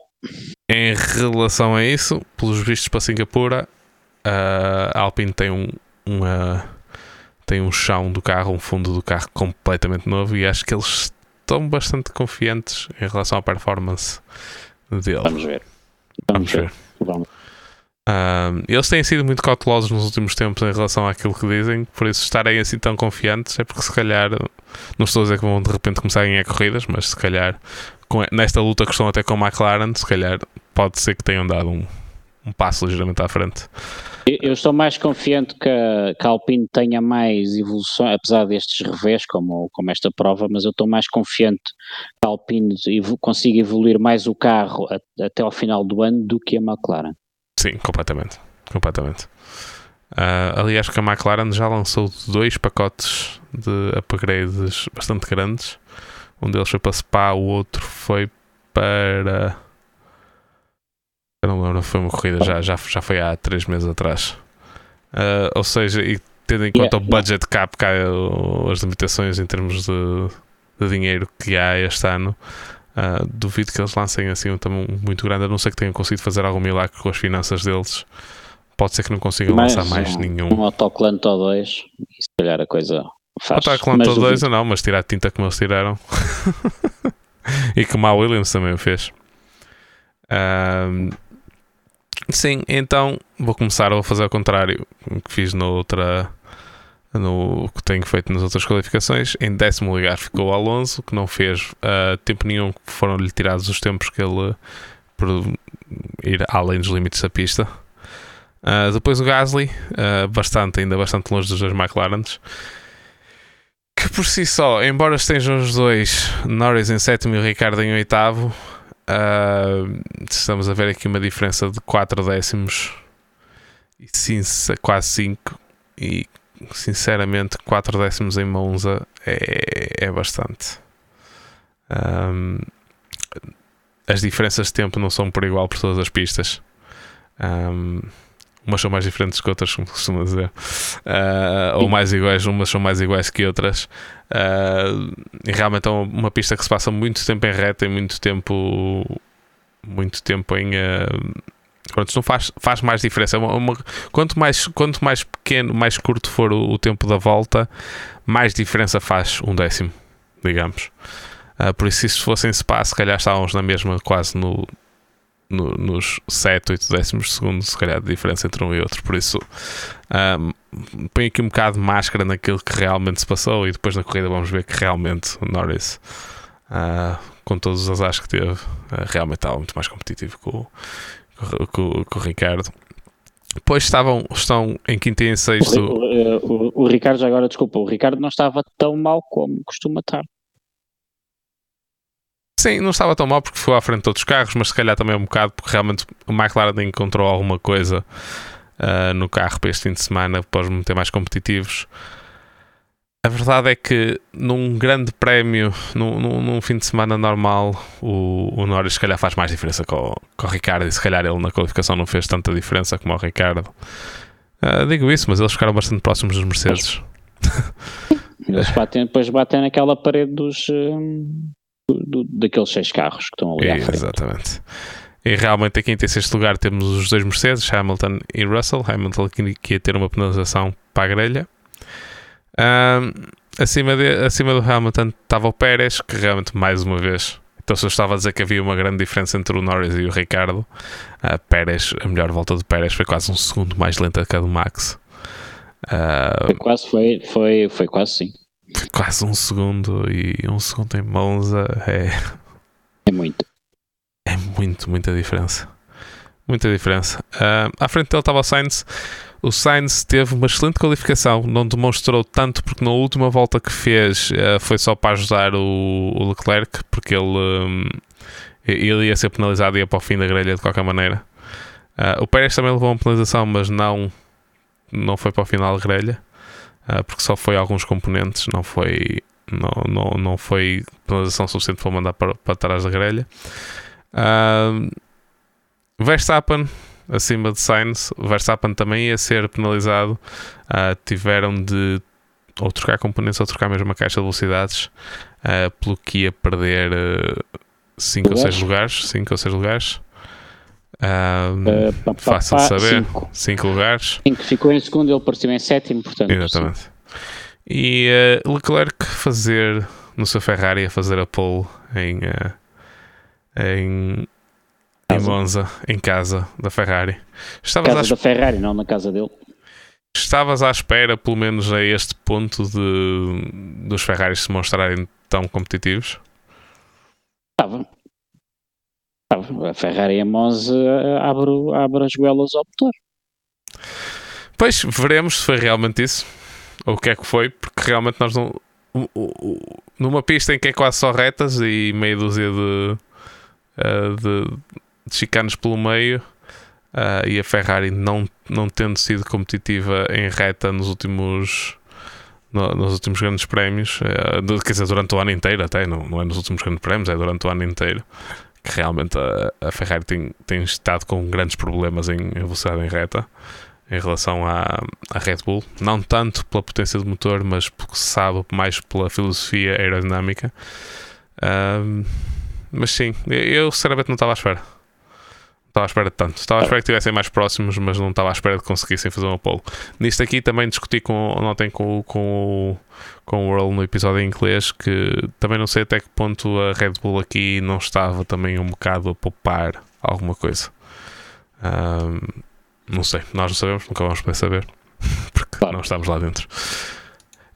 Em relação a isso, pelos vistos para Singapura, a Alpine tem um, uma, tem um chão do carro, um fundo do carro completamente novo e acho que eles estão bastante confiantes em relação à performance dele. Vamos ver. Vamos ver. Vamos. Um, eles têm sido muito cautelosos nos últimos tempos em relação àquilo que dizem, por isso estarem assim tão confiantes é porque se calhar, não estou a dizer que vão de repente começar a ganhar corridas, mas se calhar com, nesta luta que estão até com a McLaren, se calhar pode ser que tenham dado um, um passo ligeiramente à frente. Eu estou mais confiante que a, que a Alpine tenha mais evolução, apesar destes revés, como, como esta prova, mas eu estou mais confiante que a Alpine consiga evoluir mais o carro a, até ao final do ano do que a McLaren. Sim, completamente. Completamente. Uh, aliás, que a McLaren já lançou dois pacotes de upgrades bastante grandes. Um deles foi para Spa, o outro foi para. Eu não lembro, foi uma corrida, já, já, já foi há três meses atrás. Uh, ou seja, e tendo em conta yeah, o budget yeah. cap, cá, as limitações em termos de, de dinheiro que há este ano, uh, duvido que eles lancem assim um tamanho muito grande, a não ser que tenham conseguido fazer algum milagre com as finanças deles. Pode ser que não consigam lançar mais um, nenhum. Um Autoclant ou dois, e se calhar a coisa faz. Autoclant ou dois ou não, mas tirar a tinta como eles tiraram. e como a Williams também fez. Um, sim, então vou começar a fazer ao contrário que fiz noutra no que tenho feito nas outras qualificações. Em décimo lugar ficou Alonso, que não fez uh, tempo nenhum, foram-lhe tirados os tempos que ele por ir além dos limites da pista. Uh, depois o Gasly, uh, bastante, ainda bastante longe dos dois McLarens. Que por si só, embora estejam os dois, Norris em sétimo e Ricardo em oitavo, estamos a ver aqui uma diferença de 4 décimos e quase 5 e sinceramente, 4 décimos em Monza é, é bastante. Um, as diferenças de tempo não são por igual por todas as pistas. Um, umas são mais diferentes que outras, como costuma dizer, uh, ou mais iguais, umas são mais iguais que outras. Uh, e realmente é uma pista que se passa muito tempo em reta e muito tempo, muito tempo em. Uh, Pronto, não faz, faz mais diferença. É uma, uma, quanto, mais, quanto mais pequeno, mais curto for o, o, tempo da volta, mais diferença faz um décimo, digamos. Uh, por isso, se isso fosse em Spa, se calhar estávamos na mesma, quase no, no, nos 7, 8 décimos segundos, se calhar, de diferença entre um e outro. Por isso, um, põe aqui um bocado de máscara naquilo que realmente se passou e depois na corrida vamos ver que realmente o Norris, uh, com todos os azares que teve, uh, realmente estava muito mais competitivo com, com, com o Ricardo. Depois estavam, estão em quinto e em sexto. O, o, o, o, Ricardo, agora desculpa, o Ricardo não estava tão mal como costuma estar. Sim, não estava tão mal porque foi à frente de outros carros, mas se calhar também um bocado porque realmente o McLaren encontrou alguma coisa uh, no carro para este fim de semana para os meter mais competitivos. A verdade é que num grande prémio, num, num, num, fim de semana normal, o, o Norris se calhar faz mais diferença com, com o Ricardo e se calhar ele na qualificação não fez tanta diferença como o Ricardo. Uh, digo isso, mas eles ficaram bastante próximos dos Mercedes. Eles batem, depois batem naquela parede dos um, do, daqueles seis carros que estão ali à frente. Exatamente. E realmente aqui em sexto lugar temos os dois Mercedes, Hamilton e Russell. Hamilton que ia ter uma penalização para a grelha um, acima, de, acima do Hamilton estava o Pérez, que realmente, mais uma vez, então se eu estava a dizer que havia uma grande diferença entre o Norris e o Ricardo, uh, Pérez, a melhor volta do Pérez foi quase um segundo mais lenta que a do Max. Uh, foi quase, foi, foi, foi quase sim. Quase um segundo e um segundo em Monza é. É muito. É muito, muita diferença. Muita diferença. Uh, à frente dele estava o Sainz. O Sainz teve uma excelente qualificação, não demonstrou tanto porque na última volta que fez uh, foi só para ajudar o, o Leclerc, porque ele, um, ele ia ser penalizado e ia para o fim da grelha de qualquer maneira. Uh, o Pérez também levou uma penalização, mas não, não foi para o final da grelha, uh, porque só foi alguns componentes, não foi, não, não, não foi penalização suficiente para mandar para, para trás da grelha. Uh, Verstappen acima de Sainz, Verstappen também ia ser penalizado. Uh, tiveram de ou trocar componentes ou trocar mesmo a caixa de velocidades, uh, pelo que ia perder 5 uh, ou 6 lugares. 5 ou 6 lugares. Uh, pá, pá, fácil de saber. 5 lugares. Cinco. Ficou em segundo, ele pareceu em sétimo, portanto. Exatamente. Sim. E uh, Leclerc fazer no seu Ferrari a fazer a pole em, em em Monza, em casa da Ferrari. Estavas casa à... da Ferrari, não na casa dele. Estavas à espera, pelo menos a este ponto, de dos Ferraris se mostrarem tão competitivos? Estava. A Ferrari em Monza eh, abre, abre as goelas ao motor. Pois, veremos se foi realmente isso. Ou o que é que foi, porque realmente nós não. Numa pista em que é quase só retas e meia dúzia de, eh, de de chicanes pelo meio uh, e a Ferrari não, não tendo sido competitiva em reta nos últimos no, nos últimos grandes prémios, quer dizer, durante o ano inteiro até, não, não é nos últimos grandes prémios, é durante o ano inteiro que realmente a, a Ferrari tem, tem estado com grandes problemas em velocidade em reta em relação à, à Red Bull, não tanto pela potência do motor, mas porque se sabe mais pela filosofia aerodinâmica. Um, mas sim, eu sinceramente não estava à espera. Estava à espera de tanto. Estava à espera que estivessem mais próximos, mas não estava à espera de conseguissem fazer um polo. Nisto aqui também discuti com, notem, com, com, com o Earl no episódio em inglês que também não sei até que ponto a Red Bull aqui não estava também um bocado a poupar alguma coisa. Um, não sei, nós não sabemos, nunca vamos poder saber, porque claro. não estamos lá dentro.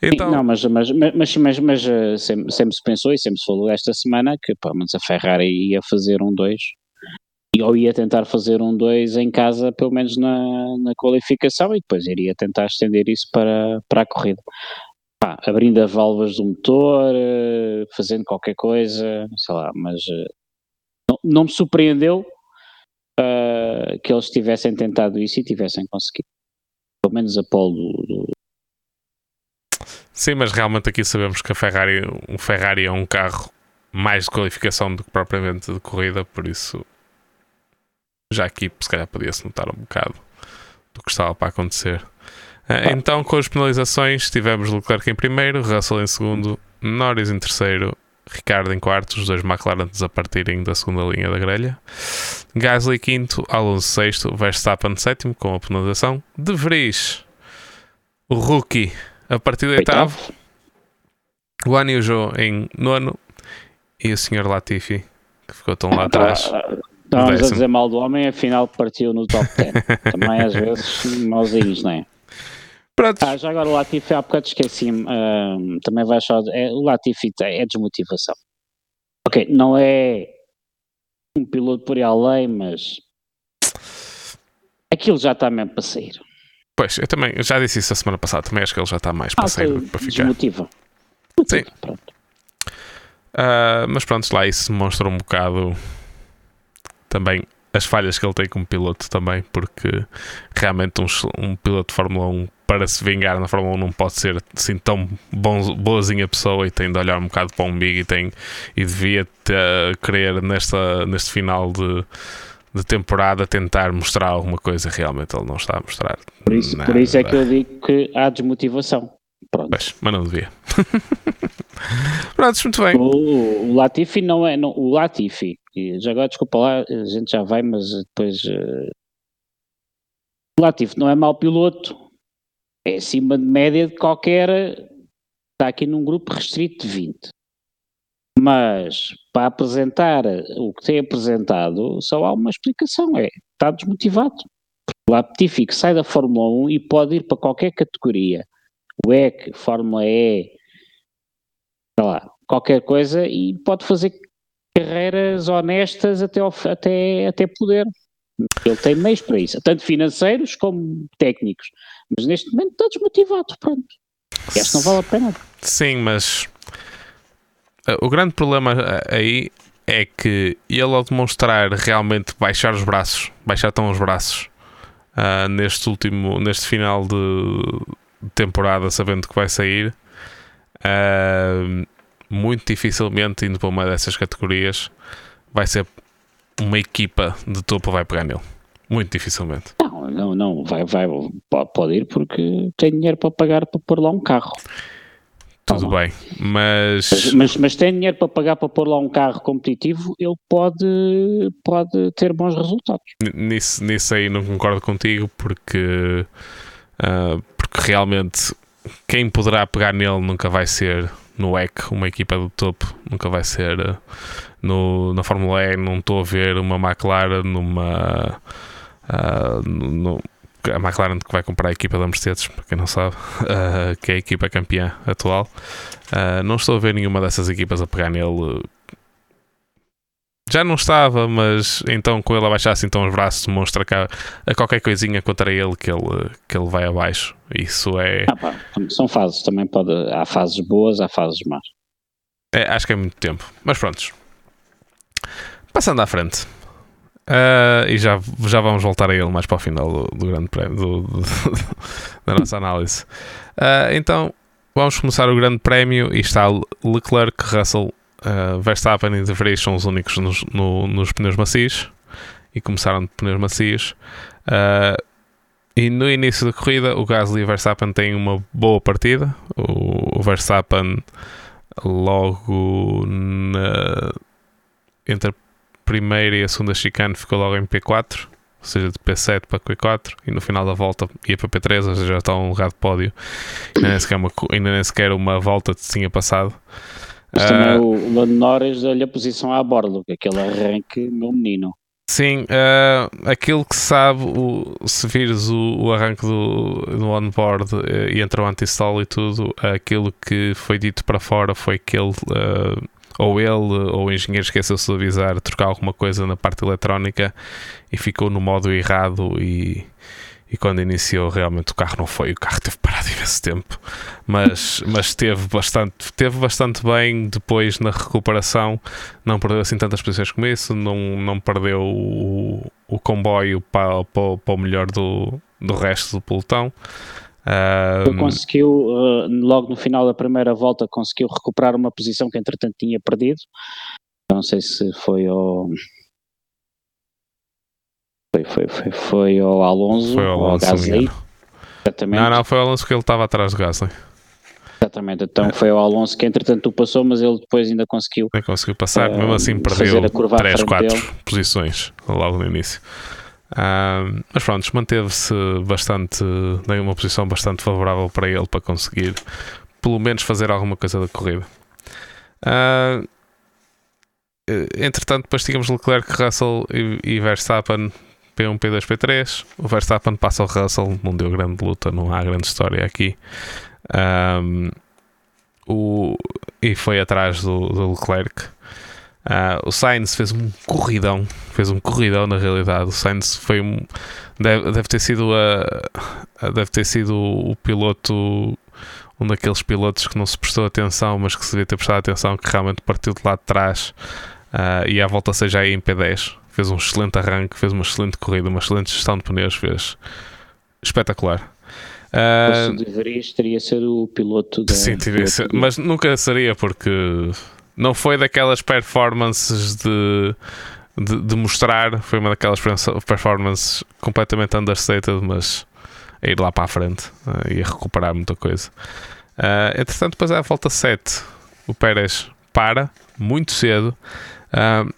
Então... Não, mas, mas, mas, mas, mas eh, sempre, sempre, se pensou e sempre se falou esta semana que pelo menos a Ferrari ia fazer um 2 ou ia tentar fazer um 2 em casa, pelo menos na, na qualificação, e depois iria tentar estender isso para, para a corrida. Pá, abrindo as válvulas do motor, eh, fazendo qualquer coisa, sei lá, mas eh, não, não me surpreendeu uh, que eles tivessem tentado isso e tivessem conseguido. Pelo menos a pole do, do... Sim, mas realmente aqui sabemos que a Ferrari, um Ferrari é um carro mais de qualificação do que propriamente de corrida, por isso já aqui se calhar podia-se notar um bocado do que estava para acontecer. Uh, então, com as penalizações, tivemos Leclerc em primeiro, Russell em segundo, Norris em terceiro Ricardo em quarto, os dois McLaren a partirem da segunda linha da grelha. Gasly quinto, Alonso sexto, Verstappen sétimo com a penalização. De Vries, o rookie, a partir do oitavo. O Ani Zhou em nono e o Sr. Latifi, que ficou tão lá atrás. Estávamos a dizer mal do homem, afinal partiu no top 10. Também às vezes mauzinhos, não é? Pronto. Ah, já agora o Latifi, há bocado esqueci-me, uh, também vai só. É, o Latifi é desmotivação. Ok, não é um piloto por aí além, mas aquilo já está mesmo para sair. Pois, eu também eu já disse isso a semana passada, também acho que ele já está mais para ah, sair para ficar. Desmotiva. Sim. Pronto. Uh, mas pronto, lá isso demonstra um bocado também as falhas que ele tem como piloto também, porque realmente um, um piloto de Fórmula 1 para se vingar na Fórmula 1 não pode ser assim tão bom, boazinha pessoa e tem de olhar um bocado para o umbigo e, tem, e devia ter, querer nesta, neste final de, de temporada tentar mostrar alguma coisa realmente ele não está a mostrar. Por isso, por isso é que eu digo que há desmotivação. Pronto. Pois, mas não devia. Pronto, muito bem. O, o, Latifi não é. Não, o Latifi, já agora desculpa lá, a gente já vai, mas depois. Uh, o Latifi não é mau piloto, é acima de média de qualquer. Está aqui num grupo restrito de 20. Mas para apresentar o que tem apresentado, só há uma explicação: é está desmotivado. O Latifi sai da Fórmula 1 e pode ir para qualquer categoria. O EC, Fórmula E, sei lá, qualquer coisa e pode fazer carreiras honestas até, até, até poder. Ele tem meios para isso, tanto financeiros como técnicos. Mas neste momento está desmotivado, pronto. E acho que não vale a pena. Sim, mas uh, o grande problema uh, aí é que ele ao demonstrar realmente baixar os braços, baixar tão os braços uh, neste último, neste final de temporada, sabendo que vai sair, uh, muito dificilmente indo para uma dessas categorias vai ser uma equipa de topo vai pegar nele. Muito dificilmente. Não, não, não. Vai, vai, pode ir porque tem dinheiro para pagar para pôr lá um carro. Tudo tá bem, mas... Mas, mas... mas, tem dinheiro para pagar para pôr lá um carro competitivo, ele pode, pode ter bons resultados. Nisso, nisso aí não concordo contigo, porque, uh, porque realmente quem poderá pegar nele nunca vai ser no EC, uma equipa do topo, nunca vai ser uh, no, na Fórmula E. Não estou a ver uma McLaren numa Uh, no, a McLaren que vai comprar a equipa da Mercedes, para quem não sabe, uh, que é a equipa campeã atual. Uh, não estou a ver nenhuma dessas equipas a pegar nele. Já não estava, mas então com ele a baixar assim tão os braços demonstra que há, a qualquer coisinha contra ele que ele, que ele vai abaixo. Isso é. Ah, pá, são fases, também pode. Há fases boas, há fases más. É, acho que é muito tempo. Mas prontos. Passando à frente. Uh, e já, já vamos voltar a ele mais para o final do, do Grande Prémio, do, do, da nossa análise. Uh, então, vamos começar o Grande Prémio e está Leclerc, Russell, uh, Verstappen e De Vries são os únicos nos, no, nos pneus macios e começaram de pneus macios. e no início da corrida, o Gasly e o Verstappen têm uma boa partida. O, o Verstappen, logo na, entre a primeira e a segunda chicane ficou logo em P4, ou seja, de P7 para P4, e no final da volta ia para P3, ou seja, já está um lugar de pódio, ainda nem sequer uma, ainda nem sequer uma volta tinha passado. Mas também uh, o Lando Norris deu-lhe a posição à bordo, que aquele arranque, meu menino. Sim, uh, aquilo que sabe, o, se vires o, o arranque do, do onboard uh, e entra o anti-stall e tudo, aquilo que foi dito para fora foi que ele uh, ou ele ou o engenheiro esqueceu-se de avisar, trocar alguma coisa na parte eletrónica e ficou no modo errado e, e quando iniciou realmente o carro não foi, o carro teve parado imenso tempo, mas, mas teve, bastante, teve bastante bem depois na recuperação, não perdeu assim tantas posições como isso, não, não perdeu o, o comboio para, para, para o melhor do, do resto do pelotão. Um, conseguiu, uh, logo no final da primeira volta, conseguiu recuperar uma posição que entretanto tinha perdido. Não sei se foi ao. Foi, foi, foi, foi ao Alonso, foi ao Alonso ao Gasly. Exatamente. Não, não, foi ao Alonso que ele estava atrás do Gasly. Exatamente, então é. foi ao Alonso que entretanto o passou, mas ele depois ainda conseguiu. Conseguiu passar, uh, mesmo assim perdeu 3, 4 posições logo no início. Uh, mas pronto, manteve-se bastante, em uma posição bastante favorável para ele para conseguir pelo menos fazer alguma coisa da corrida. Uh, entretanto, depois tínhamos Leclerc, Russell e, e Verstappen P1, P2, P3. O Verstappen passa o Russell, não deu grande luta, não há grande história aqui. Um, o, e foi atrás do, do Leclerc. Uh, o Sainz fez um corridão, fez um corridão na realidade. O Sainz foi um, deve, deve ter sido a, deve ter sido o piloto, um daqueles pilotos que não se prestou atenção, mas que se devia ter prestado atenção, que realmente partiu de lá de trás uh, e à volta seja aí em P10. Fez um excelente arranque, fez uma excelente corrida, uma excelente gestão de pneus, fez espetacular. Uh, se deverias, teria ser o piloto da. Sim, teria ser, mas nunca seria porque não foi daquelas performances de, de, de, mostrar, foi uma daquelas performances completamente understated, mas a ir lá para a frente uh, e a recuperar muita coisa. Uh, entretanto, depois à volta 7, o Pérez para muito cedo. Uh,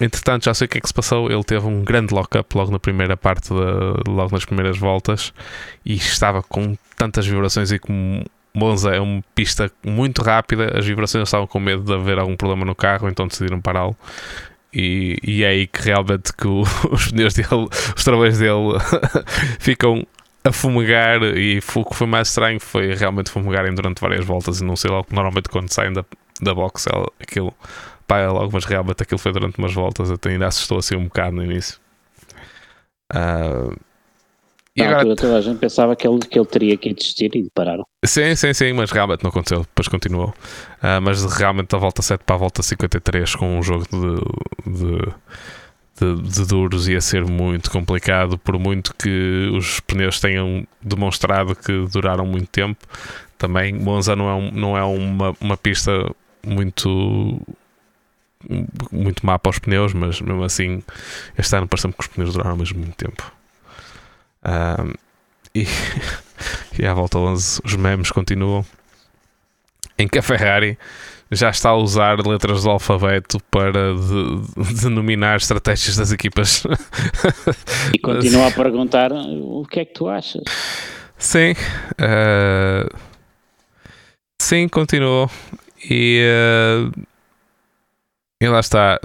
entretanto, já sei o que é que se passou. Ele teve um grande lock-up logo na primeira parte, de, logo nas primeiras voltas, e estava com tantas vibrações e com Monza é uma pista muito rápida, as vibrações estavam com medo de haver algum problema no carro, então decidiram pará-lo. E, e, é aí que realmente que o, os pneus dele, os travões dele ficam a fumegar e o que foi mais estranho foi realmente fumegarem durante várias voltas e não sei logo, normalmente quando saem da, da box aquilo paia logo, mas realmente aquilo foi durante umas voltas, até ainda assustou assim um bocado no início. Uh, e Na agora... toda a gente pensava que ele, que ele teria que desistir e pararam. Sim, sim, sim, mas realmente não aconteceu, depois continuou. Uh, mas realmente da volta 7 para a volta 53 com um jogo de, de, de, de, duros ia ser muito complicado, por muito que os pneus tenham demonstrado que duraram muito tempo. Também Monza não é, um, não é uma, uma pista muito muito má para os pneus, mas mesmo assim este ano parece-me que os pneus duraram mesmo muito tempo. Um, e, e à volta 11 os memes continuam em que a Ferrari já está a usar letras do alfabeto para de, de denominar estratégias das equipas. E continua a perguntar o que é que tu achas? Sim, uh, sim, continuou. E, uh, e lá está.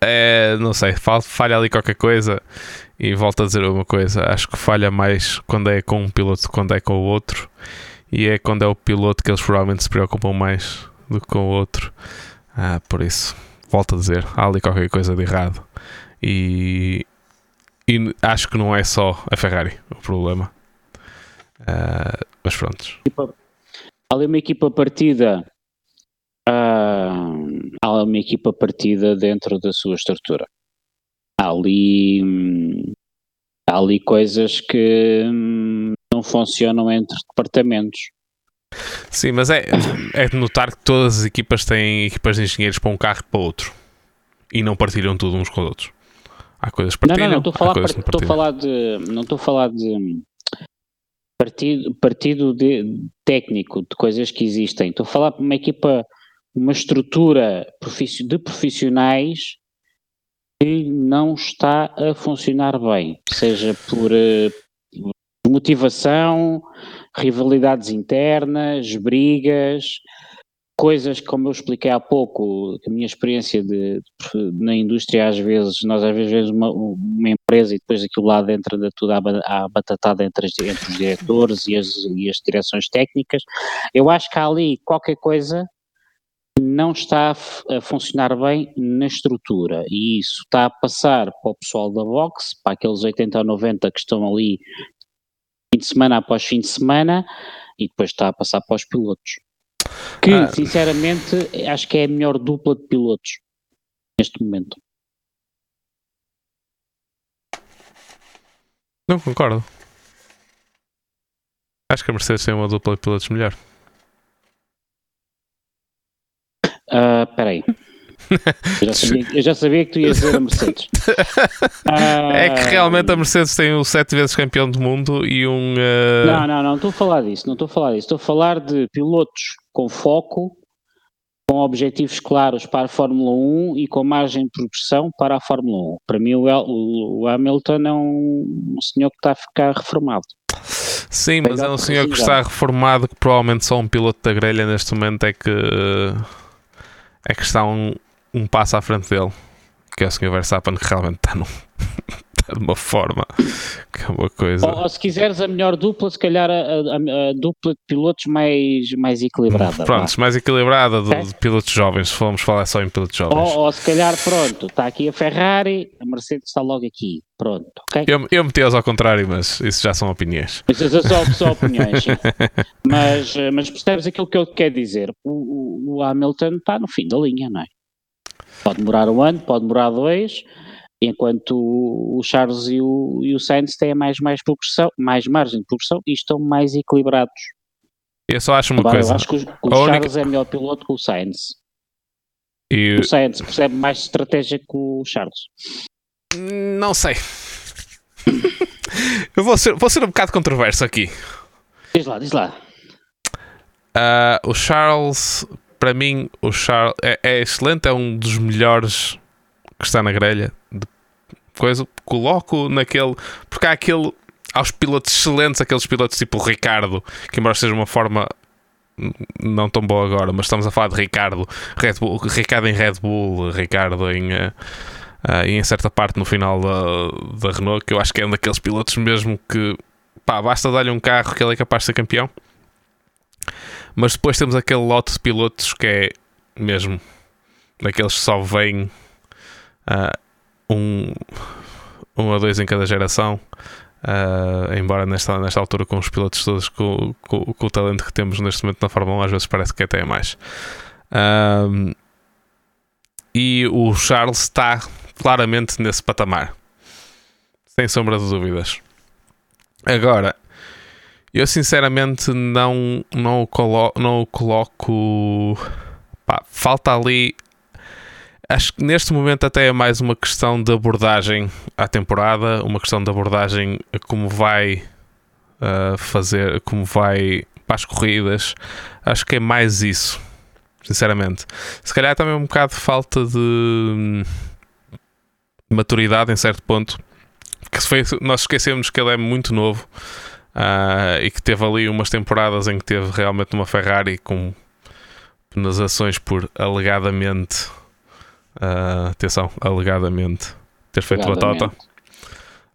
É, não sei, falha ali qualquer coisa e volto a dizer uma coisa: acho que falha mais quando é com um piloto quando é com o outro, e é quando é o piloto que eles provavelmente se preocupam mais do que com o outro. Ah, por isso, volto a dizer: há ali qualquer coisa de errado, e, e acho que não é só a Ferrari o problema. Ah, mas pronto. Há ali uma equipa partida. Uh, há uma equipa partida dentro da sua estrutura. Há ali, hum, há ali coisas que hum, não funcionam entre departamentos. Sim, mas é, é de notar que todas as equipas têm equipas de engenheiros para um carro e para outro e não partilham tudo uns com os outros. Há coisas que partilham, não, não, não estou a falar, coisas estou a falar de, não estou a falar de partido, partido de, técnico de coisas que existem. Estou a falar para uma equipa, uma estrutura de profissionais que não está a funcionar bem, seja por uh, motivação, rivalidades internas, brigas, coisas como eu expliquei há pouco, a minha experiência de, de, na indústria às vezes, nós às vezes vemos uma, uma, empresa e depois aquilo lá dentro de tudo há batatada entre, entre os diretores e as, e as direções técnicas, eu acho que há ali qualquer coisa não está a, a funcionar bem na estrutura e isso está a passar para o pessoal da Vox, para aqueles 80 ou 90 que estão ali fim de semana após fim de semana e depois está a passar para os pilotos que, ah. sinceramente, acho que é a melhor dupla de pilotos neste momento. Não concordo. Acho que a Mercedes tem uma dupla de pilotos melhor. Uh, aí. Eu já, sabia, eu já, sabia, que tu ias dizer a Mercedes. é que realmente a Mercedes tem o sete vezes campeão do mundo e um. Uh... Não, não, não estou a falar disso, não estou a falar disso. Estou a falar de pilotos com foco, com objetivos claros para a Fórmula 1 e com margem de progressão para a Fórmula 1. Para mim, o, o Hamilton é um, um senhor que está a ficar reformado. Sim, mas é um senhor que está reformado que provavelmente só um piloto da grelha neste momento é que é que está um, um passo à frente dele, que é o Sr. Verstappen, que realmente está, num, de uma forma que é uma coisa. Ou, ou se quiseres a melhor dupla, se calhar a, a, a dupla de pilotos mais, mais equilibrada. Pronto, mais equilibrada de, é? de, pilotos jovens, se formos falar só em pilotos jovens. Ou, ou, se calhar, pronto, está aqui a Ferrari, a Mercedes está logo aqui. Pronto, ok? Eu, eu meti-os ao contrário, mas isso já são opiniões. Isso são só, opiniões, mas, mas percebes aquilo que eu quero dizer. O, o, o Hamilton está no fim da linha, não é? Pode demorar um ano, pode demorar dois, enquanto o Charles e o, e o Sainz têm mais, mais progressão, mais margem de progressão e estão mais equilibrados. Eu só acho uma Agora, coisa. Eu acho que o, o Charles única... é melhor piloto que o Sainz. E... O Sainz percebe mais estratégia que o Charles. Não sei. eu vou ser, vou ser um bocado controverso aqui. Diz lá, diz lá. Uh, o Charles para mim, o Charles é, é, excelente, é um dos melhores que está na grelha. Coisa, coloco naquele. Porque há aquele. Aos pilotos excelentes, aqueles pilotos tipo Ricardo, que embora seja uma forma não tão boa agora, mas estamos a falar de Ricardo, Red Bull, Ricardo em Red Bull, Ricardo em. Uh, uh, em certa parte no final da, da Renault, que eu acho que é um daqueles pilotos mesmo que pá, basta dar-lhe um carro que ele é capaz de ser campeão. Mas depois temos aquele lote de pilotos que é mesmo daqueles que só vêm uh, um, um ou dois em cada geração. Uh, embora nesta, nesta altura, com os pilotos todos, com, com, com, o talento que temos neste momento na Fórmula 1, às vezes parece que até é mais. Uh, e o Charles está claramente nesse patamar, sem sombra de dúvidas. Agora, eu sinceramente não, não, o, colo não o coloco. Pá, falta ali. Acho que neste momento até é mais uma questão de abordagem à temporada, uma questão de abordagem a como vai uh, fazer, como vai para as corridas. Acho que é mais isso, sinceramente. Se calhar também um bocado de falta de hum, maturidade em certo ponto. Que foi, nós esquecemos que ele é muito novo uh, e que teve ali umas temporadas em que teve realmente uma Ferrari com penalizações por alegadamente, uh, atenção, alegadamente ter feito batota.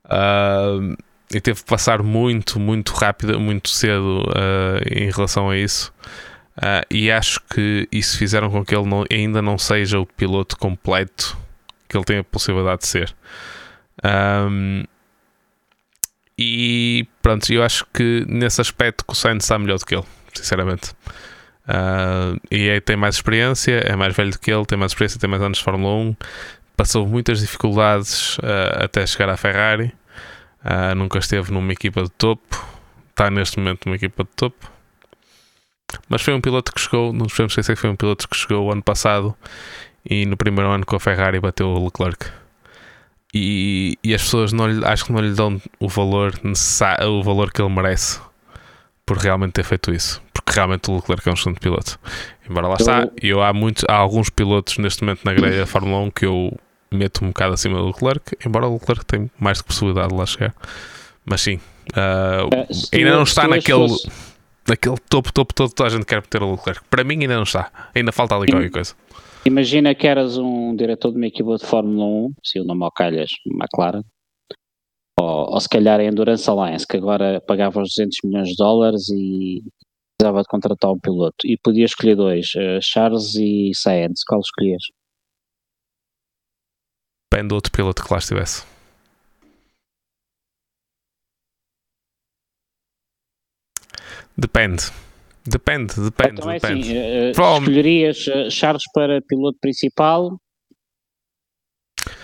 Uh, e teve que passar muito, muito rápido, muito cedo uh, em relação a isso. Uh, e acho que isso fizeram com que ele não, ainda não seja o piloto completo que ele tem a possibilidade de ser. Um, e pronto, eu acho que nesse aspecto que o Sainz está melhor do que ele, sinceramente. Uh, e aí tem mais experiência, é mais velho do que ele, tem mais experiência, tem mais anos de Fórmula 1, passou muitas dificuldades uh, até chegar à Ferrari. Uh, nunca esteve numa equipa de topo, está neste momento numa equipa de topo. Mas foi um piloto que chegou, não nos podemos esquecer que foi um piloto que chegou ano passado e no primeiro ano com a Ferrari bateu o Leclerc. E, e as pessoas não lhe, acho que não lhe dão o valor o valor que ele merece por realmente ter feito isso. Porque realmente o Leclerc é um excelente piloto. Embora lá está, eu há, muitos, há alguns pilotos neste momento na grelha da Fórmula 1 que eu meto um bocado acima do Leclerc, embora o Leclerc tenha mais de possibilidade de lá chegar. Mas sim, uh, ainda não está naquele, fosse... naquele topo, topo, todo, toda a gente quer meter o Leclerc. Para mim ainda não está. Ainda falta ali qualquer coisa. Imagina que eras um diretor de uma equipa de Fórmula 1, se o nome ao calhas, McLaren, ou, ou se calhar a Endurance Alliance, que agora pagava os 200 milhões de dólares e precisava de contratar um piloto. E podia escolher dois, uh, Charles e Sainz. Qual escolhias? Depende do outro piloto que lá estivesse. Depende. Depende, depende. Então é assim, depende. assim, uh, escolherias uh, Charles para piloto principal?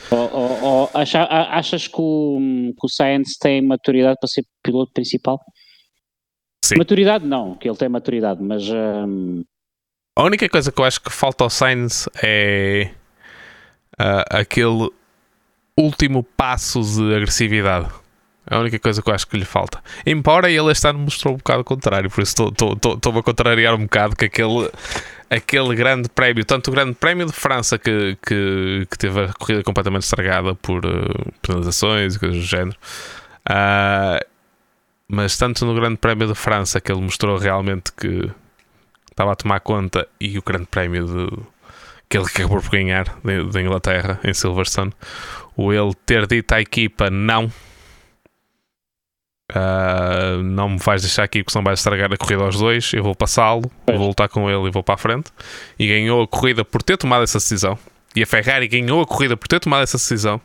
Ou, ou, ou acha, achas que o, que o Sainz tem maturidade para ser piloto principal? Sim. Maturidade não, que ele tem maturidade, mas. Um... A única coisa que eu acho que falta ao Sainz é uh, aquele último passo de agressividade. É a única coisa que eu acho que lhe falta. Embora ele este ano mostrou um bocado o contrário, por isso estou-me a contrariar um bocado que aquele, aquele grande prémio, tanto o grande prémio de França que, que, que teve a corrida completamente estragada por uh, penalizações e coisas do género, uh, mas tanto no grande prémio de França que ele mostrou realmente que estava a tomar conta e o grande prémio de, que ele acabou por ganhar da Inglaterra em Silverstone, o ele ter dito à equipa não Uh, não me vais deixar aqui porque senão vais estragar a corrida aos dois. Eu vou passá-lo, vou lutar com ele e vou para a frente. E ganhou a corrida por ter tomado essa decisão. E a Ferrari ganhou a corrida por ter tomado essa decisão.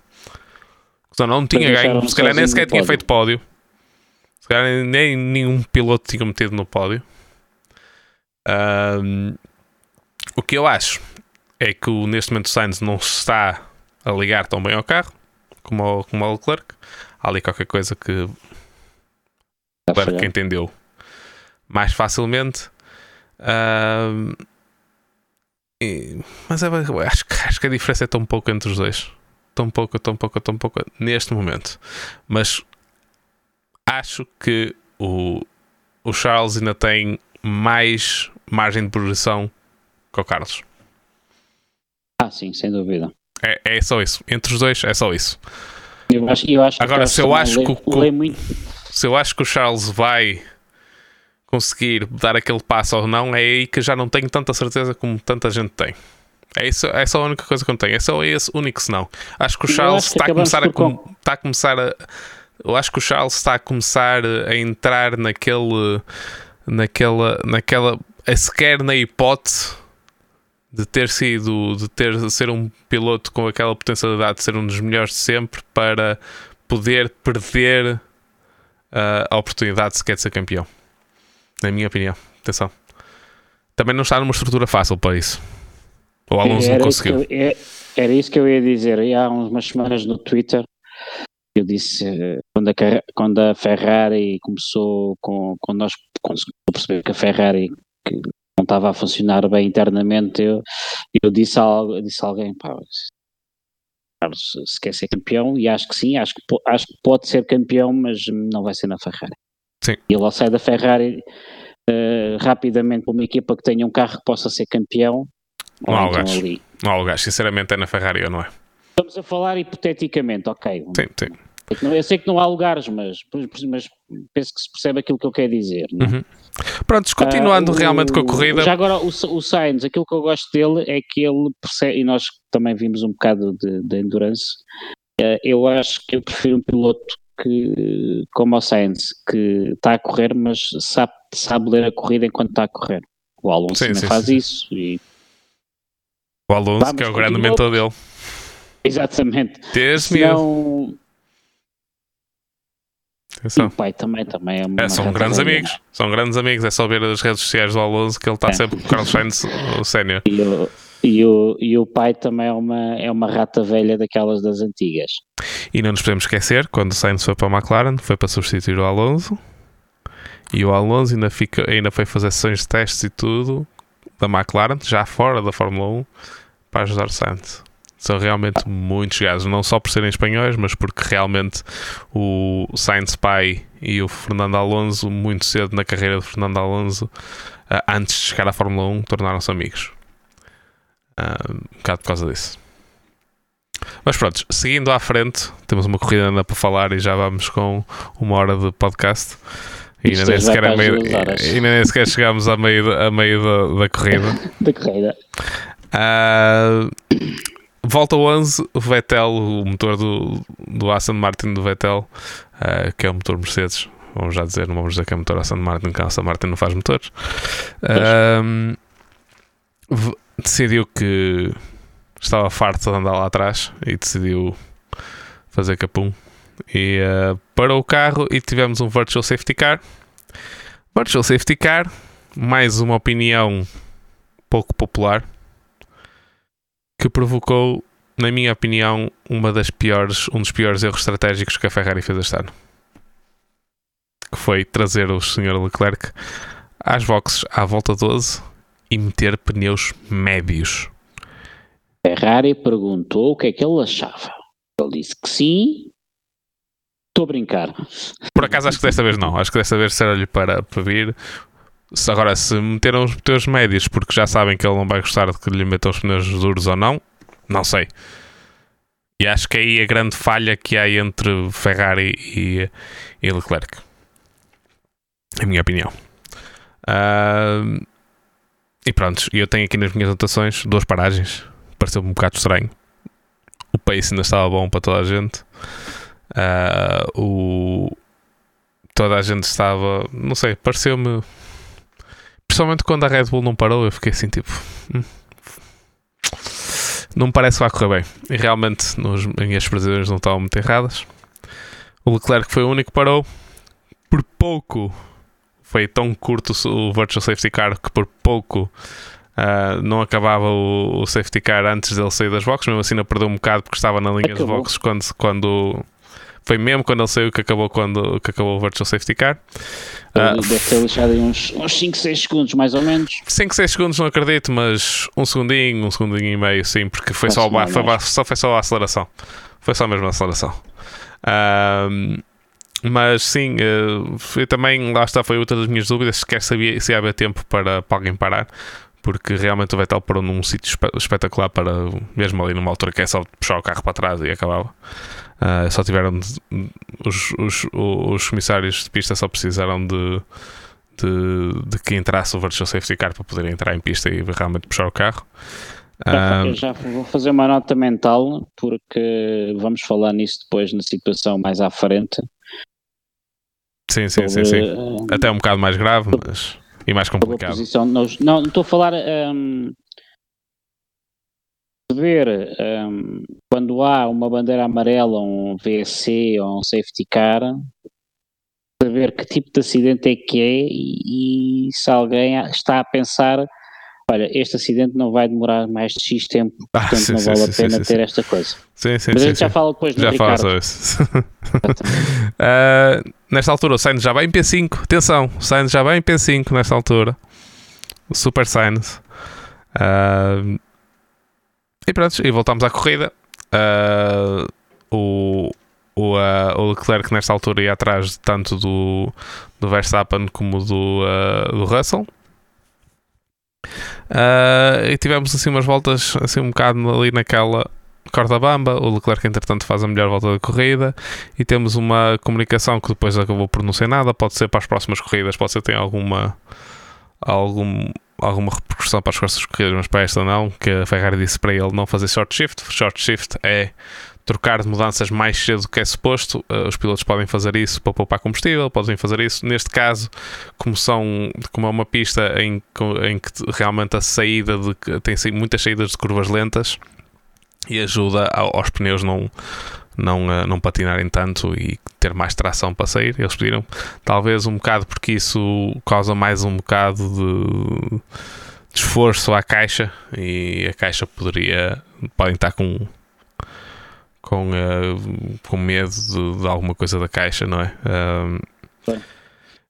Então não tinha ganho, se calhar nem sequer tinha feito pódio. Se calhar nem nenhum piloto tinha metido no pódio. Uh, o que eu acho é que neste momento o Sainz não está a ligar tão bem ao carro como o, como o Leclerc. Há ali qualquer coisa que para quem entendeu mais facilmente. Uh, e, mas é, acho, acho que a diferença é tão pouco entre os dois. Tão pouco, tão pouco, tão pouco neste momento. Mas acho que o, o Charles ainda tem mais margem de progressão que o Carlos. Ah, sim, sem dúvida. É, é só isso. Entre os dois, é só isso. Eu acho, eu acho Agora, se eu acho que. Lê, lê muito se eu acho que o Charles vai conseguir dar aquele passo ou não, é aí que já não tenho tanta certeza como tanta gente tem. É, isso, é só a única coisa que eu tenho. É só esse único senão. Acho que o Charles está a começar a, está a começar a. Eu acho que o Charles está a começar a entrar naquele. naquela. naquela. a sequer na hipótese de ter sido. de ter de ser um piloto com aquela potencialidade de ser um dos melhores de sempre para poder perder uh, a oportunidade sequer de ser campeão. Na minha opinião. Atenção. Também não está numa estrutura fácil para isso. O Alonso era não conseguiu. Eu, é, era isso que eu ia dizer. E há umas semanas no Twitter eu disse quando a, quando a Ferrari começou com quando nós conseguimos perceber que a Ferrari que não estava a funcionar bem internamente eu, eu disse a, disse a alguém pá, se quer ser campeão e acho que sim, acho que, acho que pode ser campeão, mas não vai ser na Ferrari. Sim. Ele sai da Ferrari uh, rapidamente para uma equipa que tenha um carro que possa ser campeão. Não há então ali. Não há lugar, sinceramente é na Ferrari ou não é? Estamos a falar hipoteticamente, ok. Sim, sim. Eu sei que não há lugares, mas, mas penso que se percebe aquilo que eu quero dizer. É? Uhum. Prontos, continuando uh, realmente com a corrida. Já agora, o, o Sainz, aquilo que eu gosto dele é que ele percebe, e nós também vimos um bocado de, de endurance, uh, eu acho que eu prefiro um piloto que, como o Sainz, que está a correr, mas sabe, sabe ler a corrida enquanto está a correr. O Alonso sim, sim, faz sim. isso. E... O Alonso, Vamos, que é o grande mentor dele. Exatamente. Desde Senão, E o pai também, também é uma É, são grandes amigos. São grandes amigos. É só ver as redes sociais do Alonso que ele está É. sempre com o Carlos Sainz o sénior. E o, e, o, e o pai também é uma, é uma rata velha daquelas das antigas. E não nos podemos esquecer, quando o Sainz foi para a McLaren, foi para substituir o Alonso. E o Alonso ainda, fica, ainda foi fazer sessões de testes e tudo da McLaren, já fora da Fórmula 1, para ajudar o Sainz. São realmente muito chegados, não só por serem espanhóis, mas porque realmente o Sainz pai e o Fernando Alonso, muito cedo na carreira de Fernando Alonso, ah, antes de chegar à Fórmula 1, tornaram-se amigos. Ah, um bocado por causa disso. Mas pronto, seguindo à frente, temos uma corrida ainda para falar e já vamos com uma hora de podcast. E ainda nem sequer, a meio, ainda nem sequer chegamos a meio, da- a meio da, da corrida. Da corrida. Ah, volta o 11, o Vettel, o motor do, do Aston Martin do Vettel, ah, que é o motor Mercedes. Vamos já dizer, não vamos dizer que é motor Aston Martin, que a Aston Martin não faz motores. Ah, v- decidiu que estava farto de andar lá atrás e decidiu fazer capum. E ah, parou o carro e tivemos um Virtual Safety Car. Virtual Safety Car, mais uma opinião pouco popular que provocou, na minha opinião, uma das piores, um dos piores erros estratégicos que a Ferrari fez este ano. Que foi trazer o Sr. Leclerc às boxes à volta 12 e meter pneus médios. Ferrari perguntou o que é que ele achava. Ele disse que sim. Estou a brincar. Por acaso acho que desta vez não. Acho que desta vez será-lhe para, para vir. Se agora, se meteram os pneus médios porque já sabem que ele não vai gostar de que lhe metam os pneus duros ou não, não sei. E acho que aí a grande falha que há entre Ferrari e, e Leclerc. É a minha opinião. Ah, e pronto, eu tenho aqui nas minhas anotações duas paragens. Pareceu-me um bocado estranho. O pace ainda estava bom para toda a gente. Ah, o, toda a gente estava, não sei, pareceu-me. Principalmente quando a Red Bull não parou, eu fiquei assim tipo. hum, não me parece que vai correr bem. E realmente nos, minhas previsões não estavam muito erradas. O Leclerc foi o único que parou. Por pouco foi tão curto o Virtual Safety Car que por pouco ah, não acabava o, o safety car antes dele sair das boxes. Mesmo assim, não perdeu um bocado porque estava na linha de Acabou. boxes quando, quando foi mesmo quando ele saiu que acabou, quando, que acabou o Virtual Safety Car. Ele deve ter deixado aí uns, uns 5, 6 segundos, mais ou menos. 5, 6 segundos não acredito, mas um segundinho, um segundinho e meio, sim, porque foi só, não é foi, só, foi só a aceleração. Foi só mesmo a aceleração. Mas sim, eh, foi também, lá está, foi outra das minhas dúvidas, se quer saber se ia haver tempo para, para alguém parar, porque realmente o Vettel parou num sítio espe- espetacular para, mesmo ali numa altura que é só puxar o carro para trás e acabava. Ah, só tiveram de- os, os, os comissários de pista só precisaram de, de, de que entrasse o Virtual Safety Car para poder entrar em pista e realmente puxar o carro. Já, Ah, eu já vou fazer uma nota mental, porque vamos falar nisso depois na situação mais à frente. sim, sim, sim, sobre, sim. eh, Até um bocado mais grave, mas e mais complicado. posição. Não, não, estou a falar. hum, ver hum, quando há uma bandeira amarela, um VSC ou um safety car, saber que tipo de acidente é que é e, e se alguém está a pensar. Olha, este acidente não vai demorar mais de X tempo, Ah, portanto sim, não sim, vale sim, a pena ter esta coisa. Sim, sim, Mas a sim, gente já fala depois no Já fala Ricardo. sobre isso. Ah, nesta altura, o Sainz já vai em P5. Atenção, o Sainz já vai em P5 nesta altura. O Super Sainz. Ah, e pronto, e voltamos à corrida. Ah, o, o, ah, o Leclerc, nesta altura, ia atrás tanto do, do Verstappen como do, ah, do Russell. E tivemos assim umas voltas assim um bocado ali naquela corda bamba. O Leclerc, entretanto, faz a melhor volta da corrida e temos uma comunicação que depois acabou por não ser nada. Pode ser para as próximas corridas, pode ser que tenha alguma, algum, alguma repercussão para as próximas corridas, mas para esta não. Que a Ferrari disse para ele não fazer short shift. Short shift é trocar de mudanças mais cedo do que é suposto. Uh, os pilotos podem fazer isso para poupar combustível, podem fazer isso. Neste caso, como, são, como é uma pista em, em que realmente a saída de, tem muitas saídas de curvas lentas e ajuda ao- aos pneus não, não, uh, não patinarem tanto e ter mais tração para sair. Eles pediram, talvez um bocado porque isso causa mais um bocado de, de esforço à caixa e a caixa poderia, podem estar com com, uh, com medo de, de, alguma coisa da caixa, não é? Uh,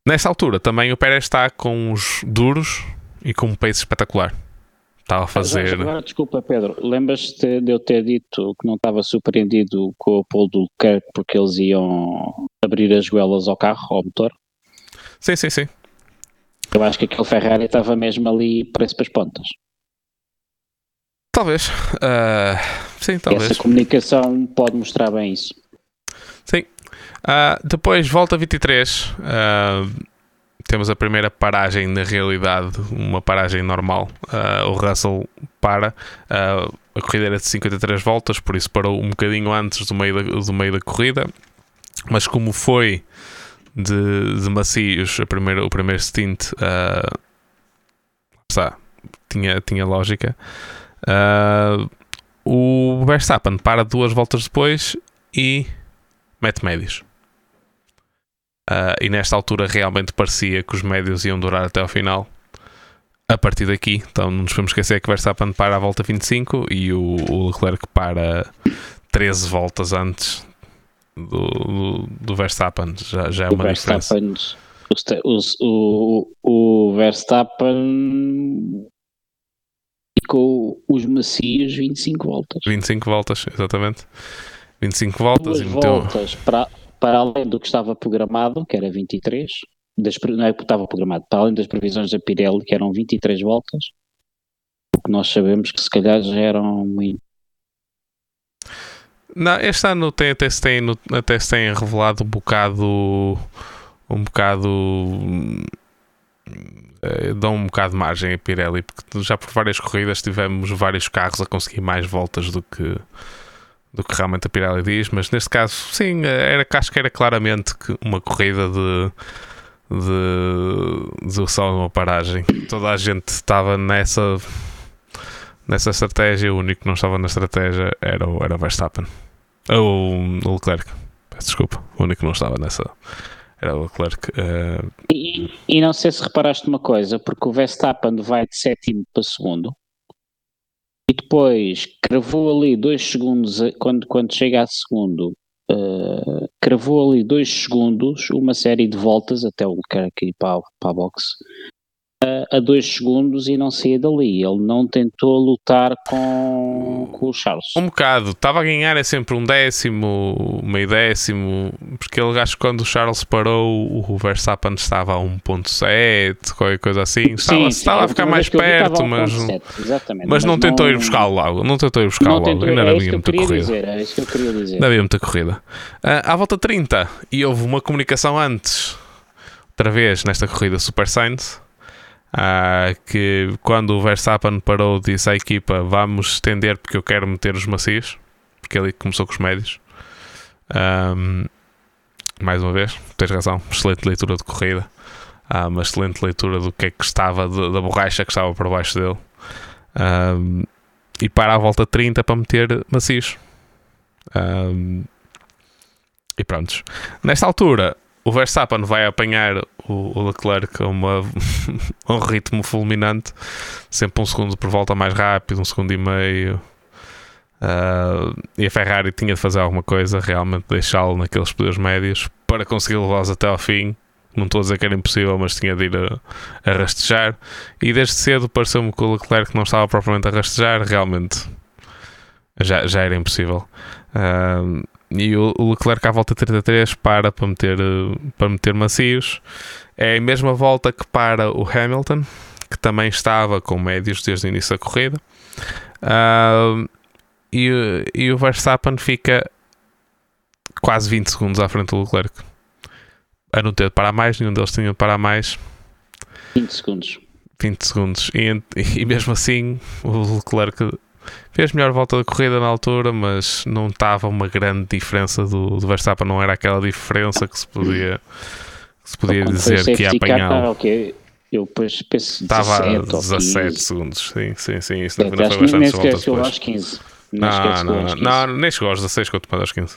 nessa altura também o Pérez está com os duros e com um pace espetacular. Estava a fazer. Agora, desculpa, Pedro, lembras-te de eu ter dito que não estava surpreendido com o Paul do Leclerc porque eles iam abrir as goelas ao carro, ao motor? Sim, sim, sim. Eu acho que aquele Ferrari estava mesmo ali preso para as pontas. Talvez. Uh, sim, talvez. Essa comunicação pode mostrar bem isso. Sim. Uh, depois, volta 23. Uh, temos a primeira paragem, na realidade, uma paragem normal. Uh, o Russell para. Uh, a corrida era de 53 voltas, por isso parou um bocadinho antes do meio da, do meio da corrida. Mas como foi de, de macios a primeira, o primeiro stint, uh, tinha, tinha lógica. Uh, o Verstappen para duas voltas depois e mete médios. Uh, e nesta altura realmente parecia que os médios iam durar até ao final. A partir daqui, então não nos podemos esquecer que Verstappen para a volta 25 e o, o Leclerc para 13 voltas antes do, do, do Verstappen. Já, já é uma Verstappen, diferença. O, o, o Verstappen ficou os macios 25 voltas. 25 voltas, exatamente. 25 voltas Duas e meteu... voltas para, para além do que estava programado, que era 23, das, não é que estava programado, para além das previsões da Pirelli, que eram 23 voltas, o que nós sabemos que se calhar já eram muito. Não, este ano tem, até, se tem, até se tem revelado um bocado um bocado eh, dão um bocado de margem a Pirelli, porque já por várias corridas tivemos vários carros a conseguir mais voltas do que do que realmente a Pirelli diz, mas neste caso, sim, era, acho que era claramente uma corrida de, de, de só uma paragem. Toda a gente estava nessa, nessa estratégia, o único que não estava na estratégia era o, era o Verstappen. Ou o Leclerc, peço desculpa, o único que não estava nessa era o Leclerc. Uh... E, e não sei se reparaste uma coisa, porque o Verstappen vai de sétimo para segundo depois cravou ali dois segundos, quando, quando chega a segundo, uh, cravou ali dois segundos, uma série de voltas até o cara aqui para, para a box, a, a dois segundos e não saía dali. Ele não tentou lutar com, com o Charles. Um bocado. Estava a ganhar é sempre um décimo, meio décimo, porque ele acho que quando o Charles parou, o Verstappen estava a 1.7, qualquer coisa assim. Estava, sim, estava a ficar mais perto, mas, 7, mas, mas, não tentou ir buscar logo. Não tentou ir buscar logo. Tentou, Ainda é havia muita corrida. Dizer, é isso que eu queria dizer. Ainda havia muita corrida. Uh, à volta 30, e houve uma comunicação antes, outra vez nesta corrida Super Saints Uh, que quando o Verstappen parou disse à equipa vamos estender porque eu quero meter os macios. Porque ele começou com os médios. Um, mais uma vez, tens razão. Excelente leitura de corrida. Uh, uma excelente leitura do que é que estava da borracha que estava por baixo dele. Um, e para a volta 30 para meter macios. Um, e prontos. Nesta altura o Verstappen vai apanhar o, o Leclerc a, uma, a um ritmo fulminante, sempre um segundo por volta mais rápido, um segundo e meio. Uh, e a Ferrari tinha de fazer alguma coisa, realmente deixá-lo naqueles poderes médios para conseguir levá-los até ao fim. Não estou a dizer que era impossível, mas tinha de ir a, a rastejar. E desde cedo pareceu-me que o Leclerc não estava propriamente a rastejar, realmente já, já era impossível. Uh, e o, Leclerc à volta 33 para para meter, para meter macios. É a mesma volta que para o Hamilton, que também estava com médios desde o início da corrida. Uh, e, e o Verstappen fica quase 20 segundos à frente do Leclerc. A não ter de parar mais, nenhum deles tinha de parar mais. 20 segundos. 20 segundos. E, e mesmo assim, o Leclerc Fez melhor volta da corrida na altura, mas não estava uma grande diferença do, do Verstappen, não era aquela diferença que se podia, que se podia dizer que ia apanhar. Eu depois penso Estava a 17 segundos, sim, sim, sim. Isso é, não foi bastante voltas depois. 15. Nem não, chegou não, aos não, 15. não, nem chegou aos 16 quanto mais aos 15.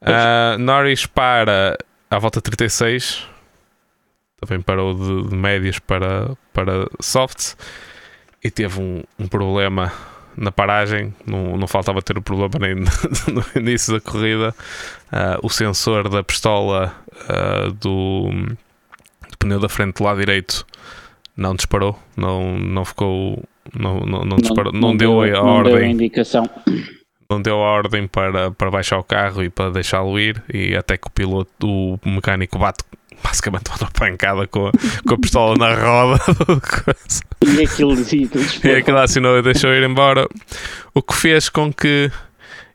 Ah, Norris para à volta 36, também parou de, de médias para, para softs e teve um, um problema na paragem. Não, não faltava ter o problema nem no início da corrida. Ah, o sensor da pistola ah, do, do pneu da frente do lado direito não disparou, não, não ficou. Não, não, não, disparou, não, deu, a não ordem deu a indicação. não deu a ordem para, para baixar o carro e para deixá-lo ir e até que o piloto, o mecânico bate basicamente uma pancada com a, com a pistola na roda. E aquilo, e aquilo e aquilo assinou e deixou ir embora. O que fez com que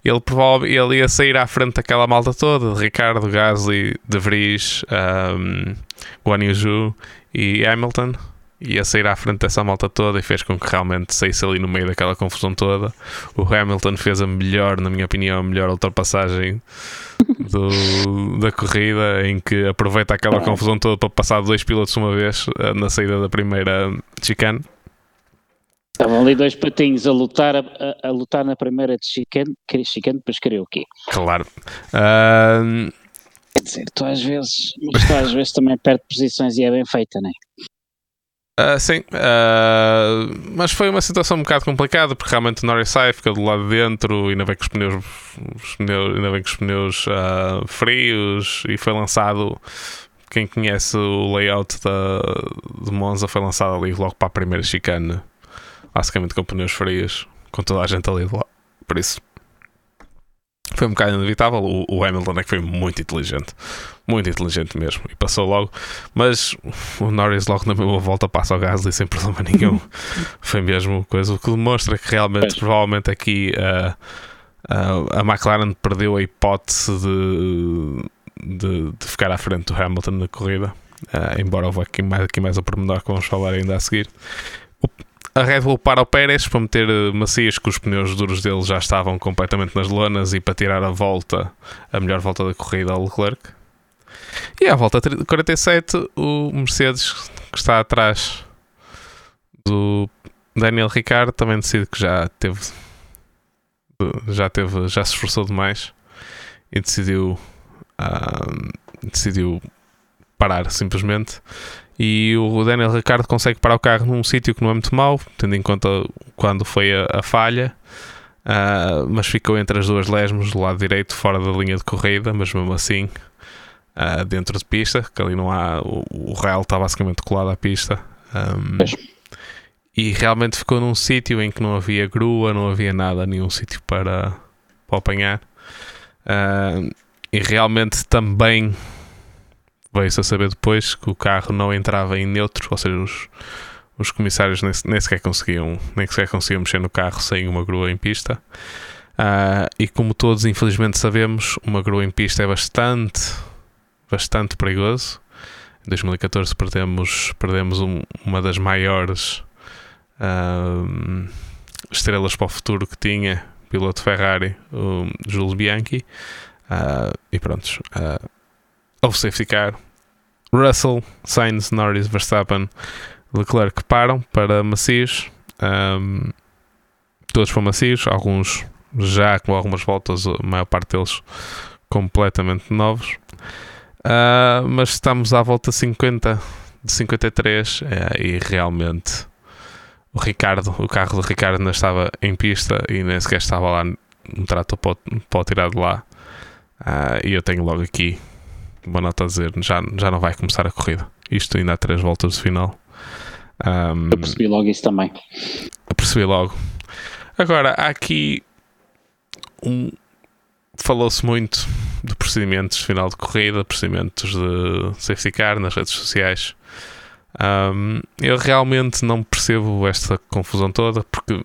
ele provavelmente ele ia sair à frente daquela malta toda de Ricardo, Gasly, De Vries um, Guan Yu e Hamilton ia sair à frente dessa malta toda e fez com que realmente saísse ali no meio daquela confusão toda. O Hamilton fez a melhor, na minha opinião, a melhor ultrapassagem do- da corrida em que aproveita aquela confusão toda para passar dois pilotos uma vez eh, na saída da primeira chicane. Estavam ali dois patinhos a lutar, a, a- a lutar na primeira de chicane, chicane depois queria o quê? Claro. Ahm, Quer dizer, tu às vezes, mas tu às vezes também perde posições e é bem feita, não é? Ah, sim, ah, mas foi uma situação um bocado complicada porque realmente o Norris sai, fica do lado de dentro, ainda bem que os pneus, os pneus, ainda bem que os pneus ah, frios e foi lançado. Quem conhece o layout da, de Monza foi lançado ali logo para a primeira chicane, basicamente com pneus frios, com toda a gente ali do lado. Por isso foi um bocado inevitável. O, o Hamilton é que foi muito inteligente, muito inteligente mesmo, e passou logo. Mas o Norris logo na mesma volta passa ao Gasly sem problema nenhum. Foi mesmo coisa. O que demonstra que realmente, provavelmente aqui ah, ah, a McLaren perdeu a hipótese de, de, de ficar à frente do Hamilton na corrida. Ah, embora houve aqui mais, aqui mais a pormenor que vamos falar ainda a seguir. O- a Red Bull para o Pérez para meter eh, macias que os pneus duros dele já estavam completamente nas lonas e para tirar a volta, a melhor volta da corrida ao Leclerc. E à volta 30 47, o Mercedes que está atrás do Daniel Ricciardo também decide que já teve já teve já se esforçou demais e decidiu ah, decidiu parar simplesmente. E o Daniel Ricciardo consegue parar o carro num sítio que não é muito mau, tendo em conta quando foi a, a falha, ah, mas ficou entre as duas lesmos, do lado direito, fora da linha de corrida, mas mesmo assim ah, dentro de pista, que ali não há. O, o rail está basicamente colado à pista. Pois. e realmente ficou num sítio em que não havia grua, não havia nada, nenhum sítio para, para apanhar. Ahm, e realmente também veio-se a saber depois que o carro não entrava em neutro, ou seja, os, os comissários nem, nem sequer conseguiam nem sequer conseguiam mexer no carro sem uma grua em pista. Ah, e como todos infelizmente sabemos, uma grua em pista é bastante, bastante perigoso. Em 2014 perdemos, perdemos um- uma das maiores ahm, estrelas para o futuro que tinha, piloto Ferrari, o Jules Bianchi. Ah, e pronto, ah, houve safety car. Russell, Sainz, Norris, Verstappen, Leclerc param para macios. Ahm, todos para macios, alguns já com algumas voltas, a maior parte deles completamente novos. Ah, mas estamos à volta 50 de 53 eh, e realmente o Ricardo, o carro do Ricardo ainda estava em pista e nem sequer estava lá no trator para, o- para o tirar de lá. Ah, e eu tenho logo aqui uma nota a dizer: já, já não vai começar a corrida. Isto ainda há três voltas de final. Ahm, Eu percebi logo isso também. percebi logo. Agora, há aqui um. Falou-se muito de procedimentos final de corrida, procedimentos de safety car nas redes sociais. Ahm, eu realmente não percebo esta confusão toda, porque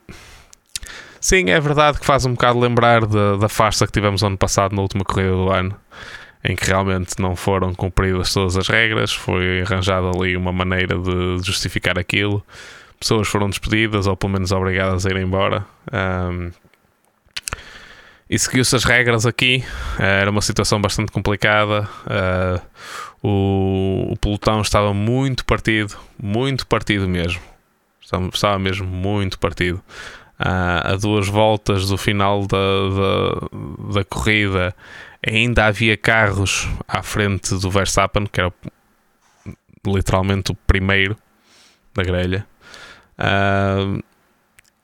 sim, é verdade que faz um bocado lembrar da, da farsa que tivemos ano passado na última corrida do ano, em que realmente não foram cumpridas todas as regras, foi arranjada ali uma maneira de justificar aquilo pessoas foram despedidas ou pelo menos obrigadas a ir embora. Ahm, e seguiu-se as regras aqui. Ah, era uma situação bastante complicada. Ah, o, o pelotão estava muito partido, muito partido mesmo. Estava, estava mesmo muito partido. a duas voltas do final da, da, da, corrida, ainda havia carros à frente do Verstappen, que era literalmente o primeiro da grelha. Uh,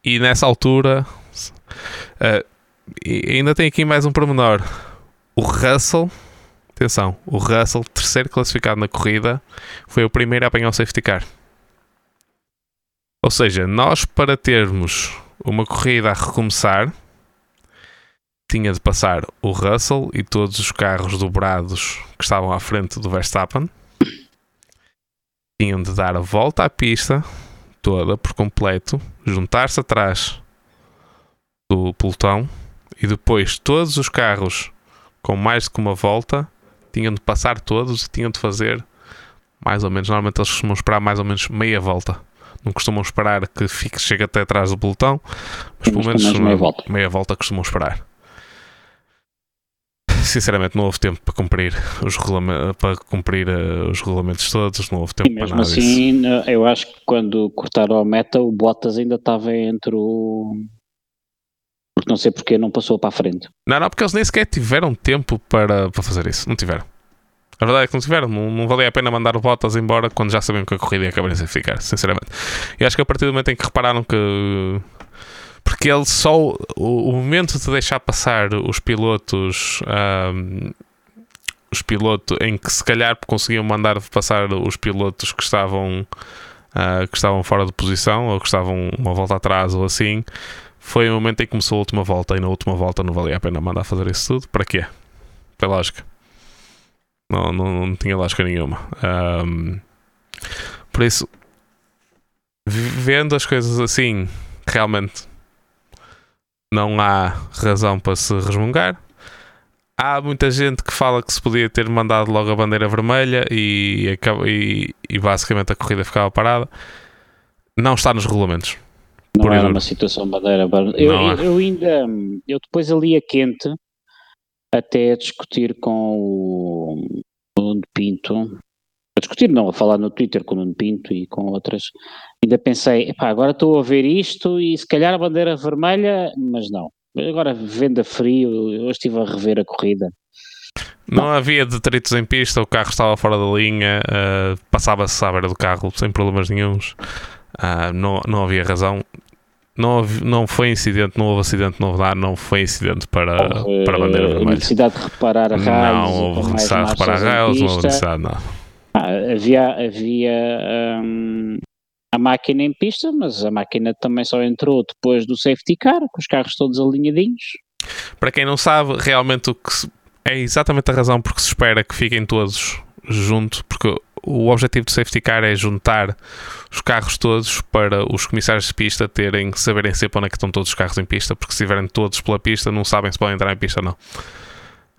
e nessa altura, uh, ainda tem aqui mais um pormenor: o Russell. Atenção, o Russell, terceiro classificado na corrida, foi o primeiro a apanhar o safety car. Ou seja, nós para termos uma corrida a recomeçar, tinha de passar o Russell e todos os carros dobrados que estavam à frente do Verstappen. Tinham de dar a volta à pista toda por completo, juntar-se atrás do pelotão e depois todos os carros com mais que uma volta tinham de passar todos e tinham de fazer mais ou menos. Normalmente eles costumam esperar mais ou menos meia volta não costumam esperar que fique, chegue até atrás do pelotão, mas pelo menos meia volta. meia volta costumam esperar. Sinceramente, não houve tempo para cumprir os, para cumprir, uh, os regulamentos todos, não houve tempo e mesmo para nada assim, disso. eu acho que quando cortaram a meta, o Bottas ainda estava entre o. Não sei porque não passou para a frente. Não, não, porque eles nem sequer tiveram tempo para, para fazer isso. Não tiveram. A verdade é que não tiveram. Não, não valia a pena mandar o Bottas embora quando já sabiam que a corrida ia acabar sem ficar, sinceramente. E acho que a partir do momento em que repararam que. Porque ele só. O, o momento de deixar passar os pilotos. Um, os pilotos em que se calhar conseguiam mandar passar os pilotos que estavam. Uh, que estavam fora de posição ou que estavam uma volta atrás ou assim. Foi o momento em que começou a última volta e na última volta não valia a pena mandar fazer isso tudo. Para quê? Pela lógica. Não, não, não tinha lógica nenhuma. Um, por isso, vendo as coisas assim, realmente não há razão para se resmungar. Há muita gente que fala que se podia ter mandado logo a bandeira vermelha e, e, e basicamente a corrida ficava parada. Não está nos regulamentos. Não era uma situação bandeira. Eu, eu, eu, ainda, eu depois ali a quente, até a discutir com o Nuno Pinto, a discutir não, a falar no Twitter com o Nuno Pinto e com outras, ainda pensei, epá, agora estou a ver isto e se calhar a bandeira vermelha, mas não. Agora venda frio, eu estive a rever a corrida. Não, não havia detritos em pista, o carro estava fora da linha, uh, passava-se à beira do carro sem problemas nenhums, uh, não, não havia razão não, não foi incidente, não houve acidente, houve nada, não foi incidente para, houve, para a bandeira vermelha. necessidade de reparar raios. Não houve necessidade de reparar raios, não houve necessidade, não. Ah, havia havia um, a máquina em pista, mas a máquina também só entrou depois do safety car, com os carros todos alinhadinhos. Para quem não sabe, realmente o que é exatamente a razão porque se espera que fiquem todos junto, porque o objetivo do safety car é juntar os carros todos para os comissários de pista terem, saberem sempre onde é que estão todos os carros em pista, porque se estiverem todos pela pista não sabem se podem entrar em pista ou não.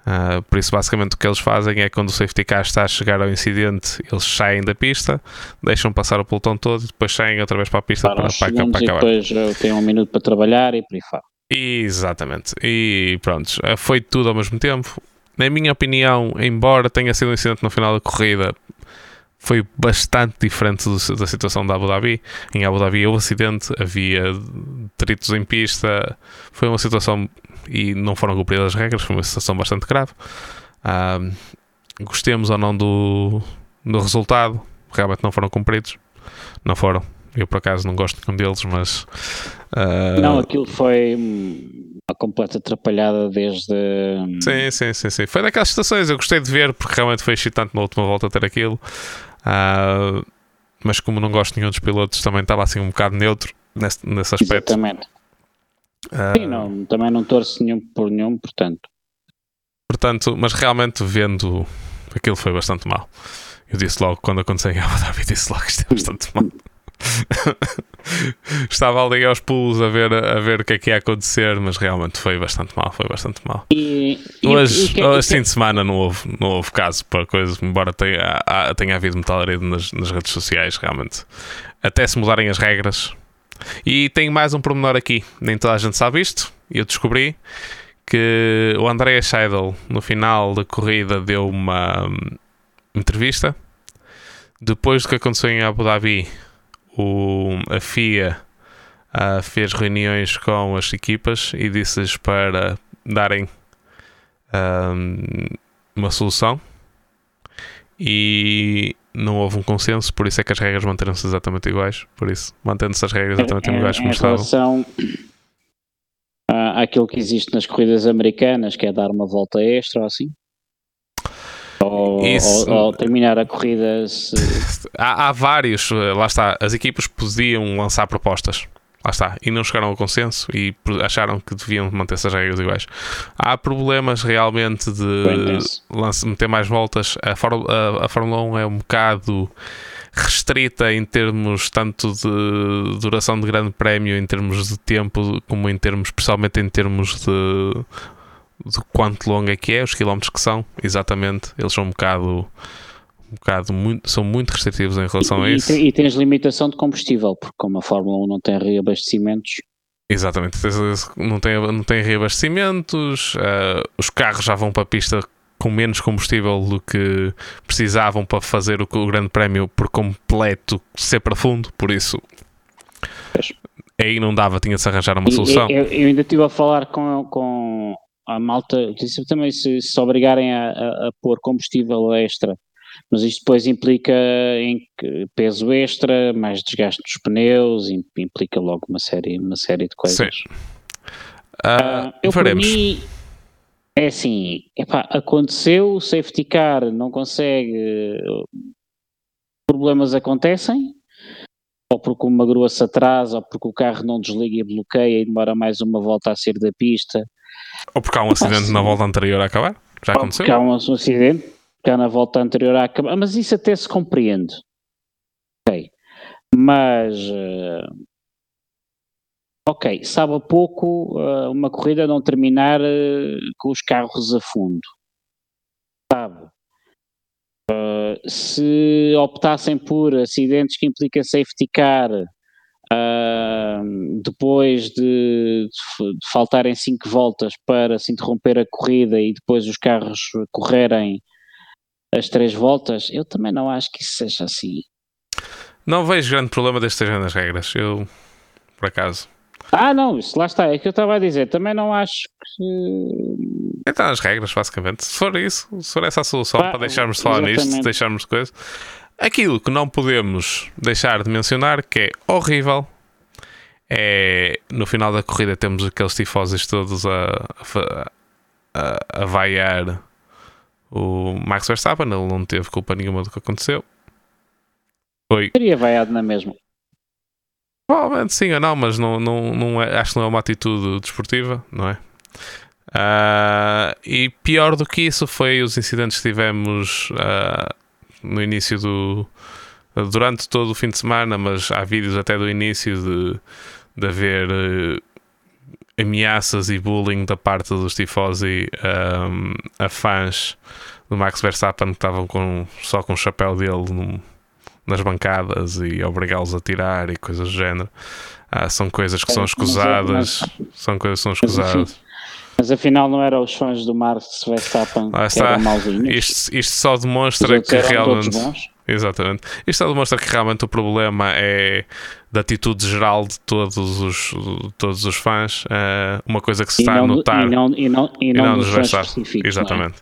Uh, por isso, basicamente, o que eles fazem é quando o safety car está a chegar ao incidente, eles saem da pista, deixam passar o pelotão todo e depois saem outra vez para a pista para, para, para, para acabar. E depois têm um minuto para trabalhar e por aí fora. Exatamente. E pronto, foi tudo ao mesmo tempo. Na minha opinião, embora tenha sido um incidente no final da corrida, foi bastante diferente do, da situação da Abu Dhabi. Em Abu Dhabi houve acidente, havia detritos em pista, foi uma situação e não foram cumpridas as regras, foi uma situação bastante grave. Uh, gostemos ou não do, do resultado, realmente não foram cumpridos, não foram. Eu por acaso não gosto de nenhum deles, mas. Uh... Não, aquilo foi uma completa atrapalhada desde. Sim, sim, sim, sim. Foi daquelas situações, eu gostei de ver porque realmente foi excitante na última volta ter aquilo. Uh, mas como não gosto de nenhum dos pilotos, também estava assim um bocado neutro nesse, nesse aspecto. Exatamente. Uh, Sim, não, também não torço nenhum por nenhum, portanto. Portanto, mas realmente vendo aquilo foi bastante mal. Eu disse logo, quando aconteceu em Abu Dhabi, disse logo que isto é bastante mal. Estava ali aos pulos a ver, a ver o que é que ia acontecer, mas realmente foi bastante mal, foi bastante mal. E, hoje, e, hoje fim de semana não houve, não houve caso para coisas, embora tenha, tenha havido muita nas, nas redes sociais, realmente. Até se mudarem as regras. E tenho mais um pormenor aqui, nem toda a gente sabe isto, e eu descobri que o Andrea Scheidel, no final da corrida, deu uma hum, entrevista. Depois do que aconteceu em Abu Dhabi, o, a FIA uh, fez reuniões com as equipas e disse-lhes para darem um, uma solução e não houve um consenso, por isso é que as regras manteram-se exatamente iguais. Por isso, mantendo-se as regras exatamente em, iguais como em estavam. relação àquilo que existe nas corridas americanas, que é dar uma volta extra ou assim? Ou, Isso- ou- ou terminar a corrida se... Há, há vários, eh, lá está, as equipas podiam lançar propostas. Lá está, e não chegaram ao consenso e acharam que deviam manter essas regras iguais. Há problemas realmente de lance, meter mais voltas. A, Fór- a- a Fórmula 1 é um bocado restrita em termos tanto de duração de grande prémio, em termos de tempo, como em termos, especialmente em termos de, de quanto longo é que é, os quilómetros que são, exatamente. Eles são um bocado, um bocado muito, são muito restritivos em relação a e, isso. te- e tens limitação de combustível, porque como a Fórmula 1 não tem reabastecimentos, Exatamente, não tem, não tem reabastecimentos, ah, os carros já vão para a pista com menos combustível do que precisavam para fazer o, o Grande Prémio por completo ser para fundo, por isso Pois. aí não dava, tinha de se arranjar uma E- solução. Eu, eu ainda estive a falar com, com a malta, também se, se obrigarem a, a- a pôr combustível extra, mas isto depois implica em peso extra, mais desgaste dos pneus, im- implica logo uma série, uma série de coisas. Ah, eu para veremos. mim é assim, epá, aconteceu, o safety car não consegue, problemas acontecem, ou porque uma grua se atrasa, ou porque o carro não desliga e bloqueia e demora mais uma volta a sair da pista, Ou porque há um acidente na volta anterior a acabar, já ou aconteceu. porque há um acidente, que há na volta anterior a acabar, mas isso até se compreende. Ok. Mas eh, ok, sabe a pouco eh, uma corrida não terminar eh, com os carros a fundo. Sabe? Se optassem por acidentes que implicam safety car ah, depois de, de de faltarem cinco voltas para se interromper a corrida e depois os carros correrem as três voltas, eu também não acho que isso seja assim. Não vejo grande problema estejam nas regras. Eu, por acaso. Ah, não, isso lá está, é que eu estava a dizer, também não acho que. Está nas regras, basicamente. Se for isso, se for essa a solução Pá, para deixarmos de falar nisto, deixarmos de coisa. Aquilo que não podemos deixar de mencionar, que é horrível, é no final da corrida temos aqueles tifosos todos a, a, a, a vaiar o Max Verstappen. Ele não teve culpa nenhuma do que aconteceu. Foi Teria vaiado na mesma. Provavelmente sim ou não, mas não, não, não é- acho que não é uma atitude desportiva, não é? Ah, e pior do que isso foi os incidentes que tivemos ah, no início do. durante todo o fim de semana, mas há vídeos até do início de, de haver eh, ameaças e bullying da parte dos tifosi ahm, a fãs do Max Verstappen que estavam com, só com o chapéu dele num- nas bancadas e obrigá-los a tirar e coisas do género. Ah, são coisas que são Mas é- escusadas, são coisas que são escusadas. Mas afinal não eram os fãs do Max Verstappen Lá que está. eram mauzinhos. Isto, isto só demonstra que realmente. Exatamente. Isto só demonstra que realmente o problema é da atitude geral de todos os, de todos os fãs. Ah, uma coisa que se E está a não, do- notar. e não, e não, e e não não dos nos fãs não é? Exatamente.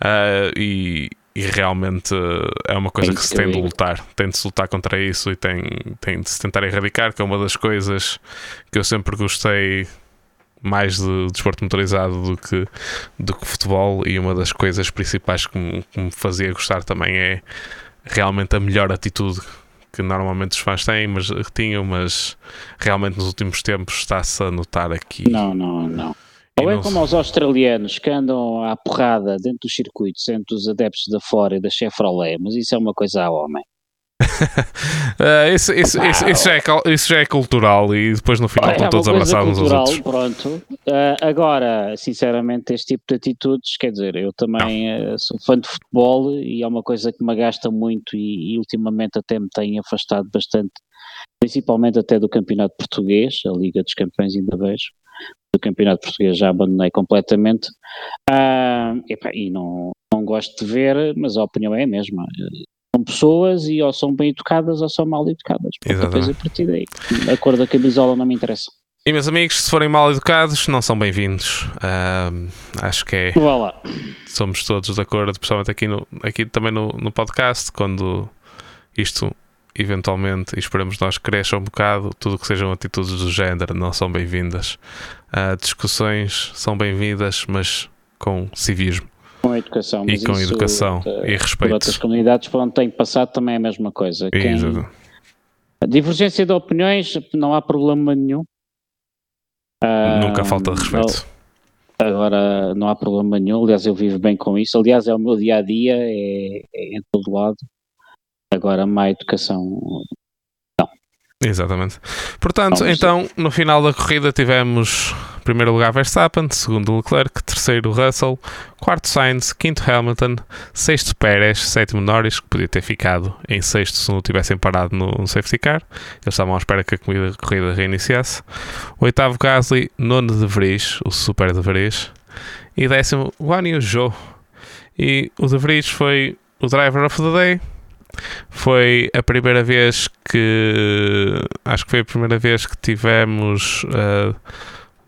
Ah, e, e realmente ah, é uma coisa É que se que tem de lutar. Tem de se lutar contra isso e tem, tem de se tentar erradicar, que é uma das coisas que eu sempre gostei mais de desporto motorizado do que, do que futebol e uma das coisas principais que me, que me fazia gostar também é realmente a melhor atitude que normalmente os fãs têm, mas tinham, mas realmente nos últimos tempos está-se a notar aqui. Não, não, não. E Ou é não- como os australianos que andam à porrada dentro dos circuitos, entre os adeptos da fora e da Chevrolet, mas isso é uma coisa a homem. Ah, isso, isso, isso, isso já é, isso já é cultural e depois no final É estão uma todos abraçados uns aos outros. pronto. Ah, agora, sinceramente, este tipo de atitudes, quer dizer, eu também ah, sou fã de futebol e é uma coisa que me agasta muito e, e ultimamente até me tem afastado bastante, principalmente até do Campeonato Português, a Liga dos Campeões ainda vejo. Do Campeonato Português já abandonei completamente. Epá, e não, não gosto de ver, mas a opinião é a mesma. Não pessoas e ou são bem educadas ou são mal educadas. Depois a partir daí, a cor da camisola não me interessa. E meus amigos, se forem mal educados, não são bem-vindos. Uh, acho que é. Lá. Somos todos de acordo, principalmente aqui, no, aqui também no, no podcast, quando isto eventualmente, e esperamos nós, cresça um bocado, tudo que sejam atitudes do género não são bem-vindas. Uh, discussões são bem-vindas, mas com civismo. Com educação. e com educação uh, e respeito. outras comunidades por onde tem passado também é a mesma coisa. Quem... A divergência de opiniões não há problema nenhum. Nunca falta de respeito. Não, agora não há problema nenhum. Aliás, eu vivo bem com isso. Aliás, é o meu dia a dia, é, é em todo lado. Agora, má educação. Exatamente. Portanto, Vamos então, no final da corrida tivemos primeiro lugar Verstappen, segundo Leclerc, terceiro Russell, quarto Sainz, quinto Hamilton, sexto Pérez, sétimo Norris, que podia ter ficado em sexto se não tivessem parado no, no safety car. Eles estavam à espera que a corrida, a corrida reiniciasse. Oitavo Gasly, nono De Vries, o super De Vries, e décimo Guan Yu Zhou. E o De Vries foi o driver of the day, foi a primeira vez que acho que foi a primeira vez que tivemos uh,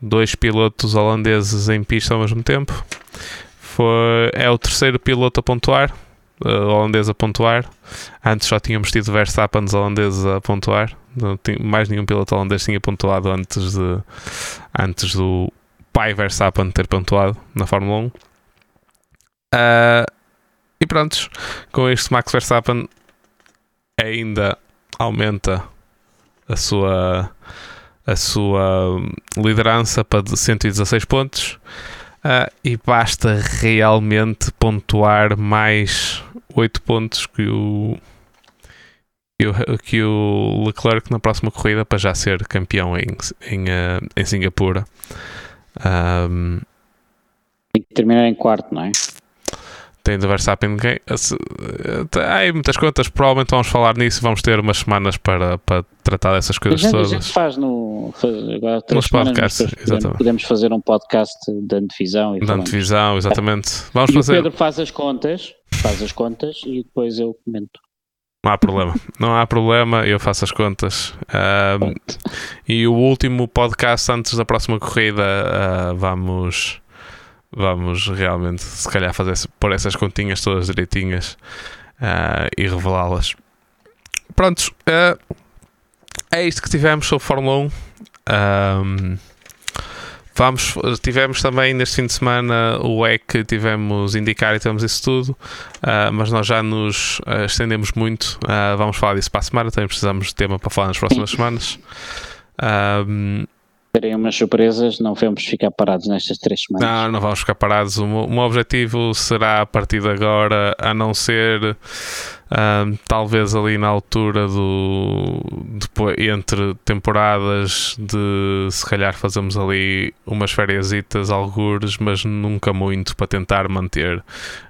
dois pilotos holandeses em pista ao mesmo tempo. Foi, é o terceiro piloto a pontuar, uh, holandês a pontuar. Antes só tínhamos tido Verstappen holandeses a pontuar. Tinha, mais nenhum piloto holandês tinha pontuado antes, de, antes do pai Verstappen ter pontuado na Fórmula 1. Uh, eh, e prontos, com isto Max Verstappen ainda aumenta a sua, a sua liderança para 116 pontos uh, e basta realmente pontuar mais 8 pontos que o, que o, que o Leclerc na próxima corrida para já ser campeão em, em, uh, em Singapura. Um, que terminar em quarto, não é? Tem do Verstappen ninguém. Há muitas contas, provavelmente vamos falar nisso vamos ter umas semanas para, para tratar dessas coisas a gente, todas. A gente faz no. Faz, agora, Nos podcasts, podemos, podemos fazer um podcast de antevisão. E de antevisão, exatamente. Vamos e fazer. O Pedro faz as contas, faz as contas e depois eu comento. Não há problema, não há problema, eu faço as contas. Um, e o último podcast antes da próxima corrida, uh, vamos vamos realmente, se calhar, fazer, pôr essas continhas todas direitinhas uh, e revelá-las. Prontos, uh, é isto que tivemos sobre Fórmula 1. Um, vamos, tivemos também neste fim de semana o EC, tivemos indicar e temos isso tudo, uh, mas nós já nos estendemos muito. vamos falar disso para a semana, também precisamos de tema para falar nas próximas semanas. Um, terem umas surpresas, não vamos ficar parados nestas três semanas. Não, não vamos ficar parados. O meu objetivo será a partir de agora, a não ser um, talvez ali na altura do depois, entre temporadas de se calhar fazemos ali umas férias, algures, mas nunca muito para tentar manter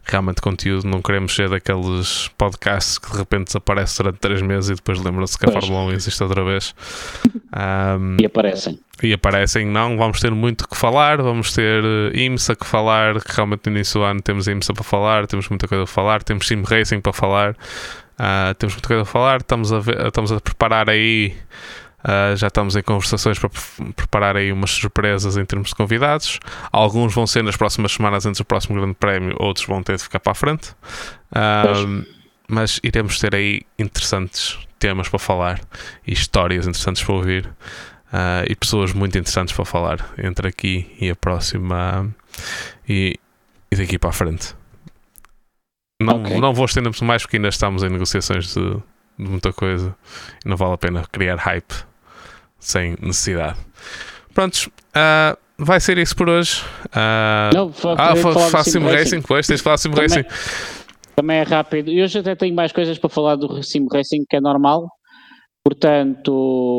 realmente conteúdo. Não queremos ser daqueles podcasts que de repente desaparecem durante três meses e depois lembram-se que a Fórmula 1 existe outra vez. Um, e aparecem e aparecem, não, vamos ter muito que falar, vamos ter uh, IMSA que falar, que realmente no início do ano temos IMSA para falar, temos muita coisa a falar, temos Sim Racing para falar, uh, temos muita coisa a falar, estamos a, ver, estamos a preparar aí, uh, já estamos em conversações para preparar aí umas surpresas em termos de convidados, alguns vão ser nas próximas semanas antes do próximo grande prémio, outros vão ter de ficar para a frente, mas iremos ter aí interessantes temas para falar e histórias interessantes para ouvir uh, e pessoas muito interessantes para falar entre aqui e a próxima e, e daqui para a frente. Não, okay. não vou estender muito mais porque ainda estamos em negociações de, de muita coisa. E não vale a pena criar hype sem necessidade. Prontos, uh, vai ser isso por hoje. Uh, não, ah, faço Sim Racing, pois tens de falar Sim Racing. Também é rápido. E hoje até tenho mais coisas para falar do Sim Racing, que é normal. Portanto,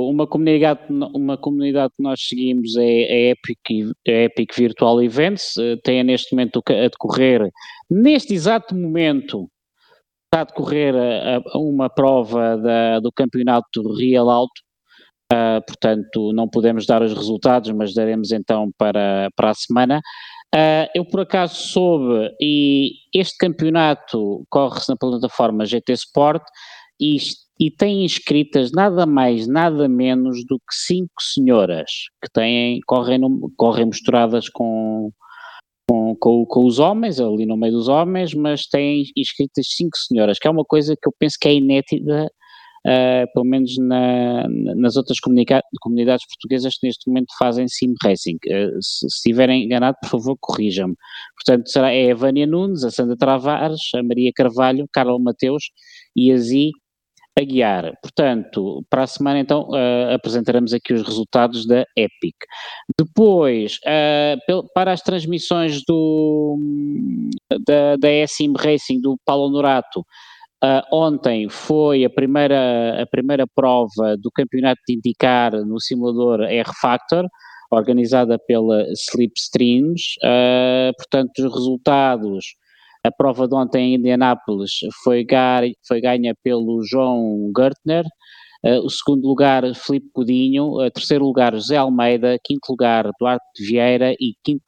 uma comunidade, uma comunidade que nós seguimos é a Epic, a Epic Virtual Events, eh, tem neste momento a decorrer, neste exato momento, está a decorrer a, a uma prova da, do campeonato Real Alto, uh, portanto não podemos dar os resultados, mas daremos então para, para a semana. Uh, eu por acaso soube, e este campeonato corre-se na plataforma GT Sport e, e tem inscritas nada mais, nada menos do que cinco senhoras que têm, correm, correm misturadas com, com, com, com, os homens, ali no meio dos homens, mas têm inscritas cinco senhoras, que é uma coisa que eu penso que é inédita uh, pelo menos na, nas outras comunidades portuguesas que neste momento fazem sim racing. Uh, se, estiverem enganado, por favor, corrijam-me. Portanto, será, é a Vânia Nunes, a Sandra Travares, a Maria Carvalho, Carla Mateus e a Zi Aguiar. Portanto, para a semana então uh, apresentaremos aqui os resultados da Epic. Depois, uh, para as transmissões do, da, da SM Racing do Paulo Norato, Uh, ontem foi a primeira, a primeira prova do campeonato de indicar no simulador R-Factor, organizada pela Slipstreams. Uh, portanto, os resultados, a prova de ontem em Indianápolis foi, foi ganha pelo João Gertner, uh, o segundo lugar Filipe Codinho, uh, terceiro lugar José Almeida, quinto lugar Duarte Vieira. E quinto,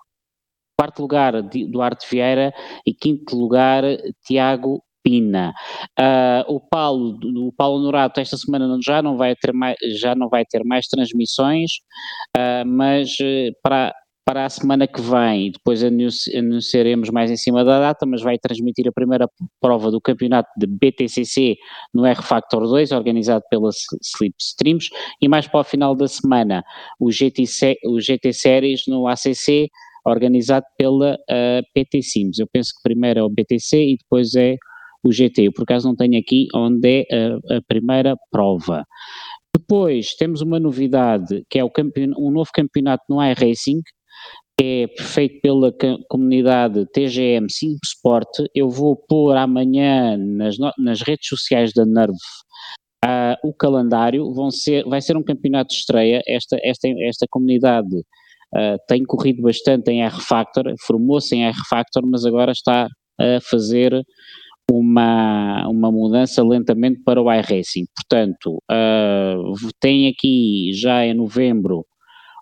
quarto lugar Duarte Vieira. E quinto lugar Tiago Pina. Uh, o Paulo, o Paulo Norato esta semana já não vai ter mais, já não vai ter mais transmissões, uh, mas uh, para para a semana que vem, depois anunciaremos mais em cima da data, mas vai transmitir a primeira prova do campeonato de BTCC no R Factor 2, organizado pela Slipstreams, e mais para o final da semana o GT, o GT Series no ACC, organizado pela uh, PT Sims. Eu penso que primeiro é o BTC e depois é o GT. Eu por acaso não tenho aqui onde é a, a primeira prova. Depois temos uma novidade que é o um novo campeonato no iRacing, que é feito pela comunidade TGM Sim Sport. Eu vou pôr amanhã nas, nas redes sociais da Nerve uh, o calendário. Vão ser, vai ser um campeonato de estreia. Esta, esta, esta comunidade uh, tem corrido bastante em R-Factor, formou-se em R-Factor, mas agora está a fazer uma, uma mudança lentamente para o iRacing. Portanto, uh, tem aqui já em novembro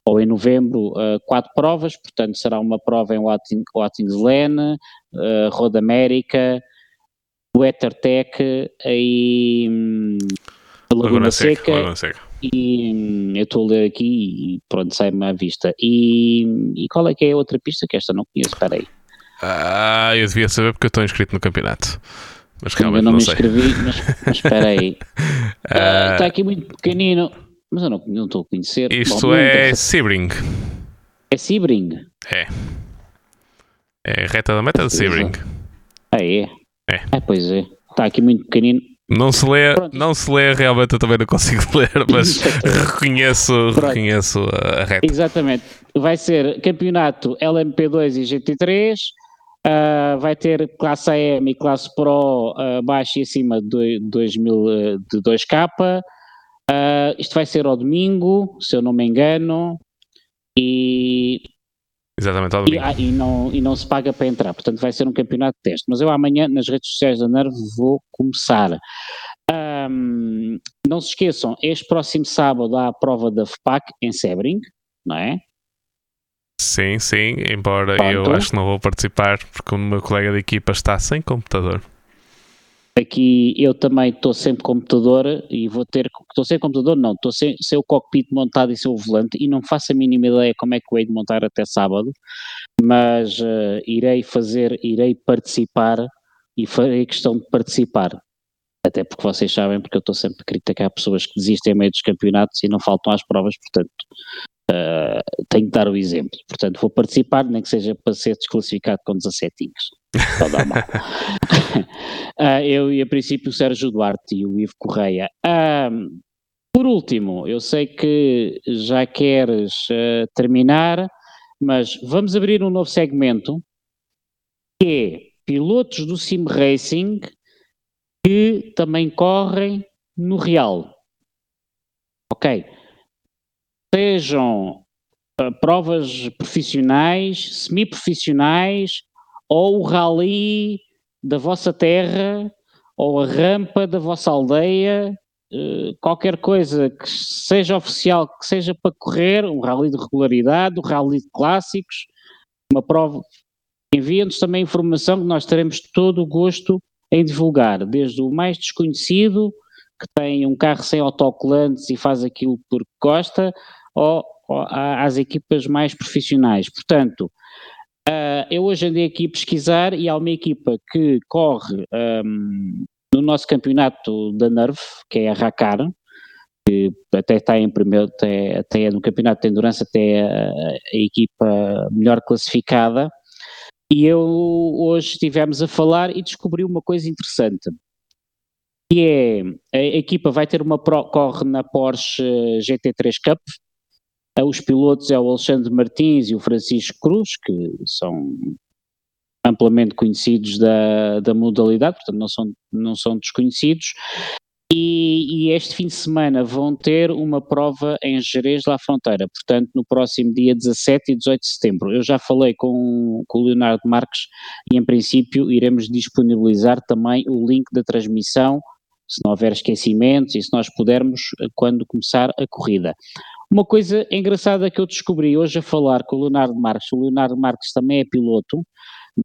ou em novembro uh, quatro provas, portanto será uma prova em Watkins-Glen, uh, Road América, WetterTech e um, Laguna, Laguna Seca, Seca, Laguna Seca. e um, eu estou a ler aqui e pronto, sai-me à vista. E, e qual é que é a outra pista que esta não conheço? Espera aí. Ah, eu devia saber porque eu estou inscrito no campeonato. Mas realmente eu não, não me sei. inscrevi, mas, mas espera aí. Uh, está aqui muito pequenino, mas eu não, não estou a conhecer. Isto Bom, é Sebring. É Sebring? É. É reta da meta de Sebring. Ah, é? É. Ah, pois é. Está aqui muito pequenino. Não se lê, não se lê, realmente eu também não consigo ler, mas reconheço, reconheço a reta. Exatamente. Vai ser campeonato LMP2 e GT3, uh, vai ter classe AM e classe Pro uh, baixo e acima de, 2000, uh, de 2K. Uh, isto vai ser ao domingo, se eu não me engano, e Exatamente, ao domingo. E, ah, e, não, e não se paga para entrar, portanto vai ser um campeonato de teste. Mas eu amanhã, nas redes sociais da NERV, vou começar. Um, não se esqueçam, este próximo sábado há a prova da FPAC em Sebring, não é? Sim, sim, embora Pronto. eu acho que não vou participar porque o meu colega de equipa está sem computador. Aqui eu também estou sem computador e vou ter. Estou sem computador, não, estou sem, sem o cockpit montado e sem o volante e não faço a mínima ideia como é que eu hei de montar até sábado, mas uh, irei fazer, irei participar e farei questão de participar. Até porque vocês sabem, porque eu estou sempre a criticar pessoas que desistem a meio dos campeonatos e não faltam às provas, portanto, uh, tenho que dar o exemplo. Portanto, vou participar, nem que seja para ser desclassificado com 17 Só dá mal. uh, eu e a princípio o Sérgio Duarte e o Ivo Correia. Uh, por último, eu sei que já queres terminar, mas vamos abrir um novo segmento que é pilotos do Sim Racing que também correm no Real. Ok? Sejam uh, provas profissionais, semi-profissionais ou o rally da vossa terra ou a rampa da vossa aldeia, uh, qualquer coisa que seja oficial, que seja para correr, um rally de regularidade, um rally de clássicos, uma prova. Envia-nos também informação que nós teremos todo o gosto em divulgar, desde o mais desconhecido, que tem um carro sem autocolantes e faz aquilo porque gosta, ou, ou às equipas mais profissionais. Portanto, uh, eu hoje andei aqui a pesquisar e há uma equipa que corre um, no nosso campeonato da NERV, que é a Racar, que até está em primeiro, até, até no campeonato de endurance, até a, a equipa melhor classificada, e eu hoje estivemos a falar e descobri uma coisa interessante, que é, a equipa vai ter uma pro, corre na Porsche GT3 Cup, os pilotos é o Alexandre Martins e o Francisco Cruz, que são amplamente conhecidos da, da modalidade, portanto não são, não são desconhecidos, e, e, este fim de semana vão ter uma prova em Jerez lá Fronteira, portanto no próximo dia 17 e 18 de setembro. Eu já falei com, com o Leonardo Marques e em princípio iremos disponibilizar também o link da transmissão, se não houver esquecimentos e se nós pudermos, quando começar a corrida. Uma coisa engraçada que eu descobri hoje a falar com o Leonardo Marques, o Leonardo Marques também é piloto,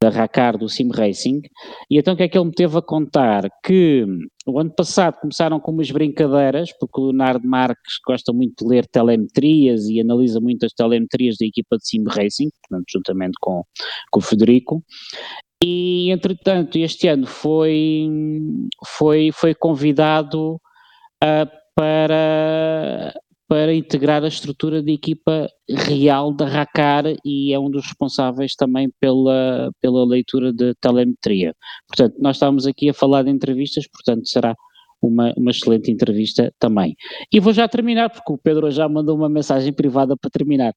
da Racar, do Sim Racing, e então o que é que ele me teve a contar? Que o ano passado começaram com umas brincadeiras, porque o Leonardo Marques gosta muito de ler telemetrias e analisa muito as telemetrias da equipa de Sim Racing, portanto, juntamente com, com o Federico, e entretanto este ano foi, foi, foi convidado uh, para para integrar a estrutura de equipa real da RACAR e é um dos responsáveis também pela, pela leitura de telemetria. Portanto, nós estávamos aqui a falar de entrevistas, portanto será uma, uma excelente entrevista também. E vou já terminar, porque o Pedro já mandou uma mensagem privada para terminar.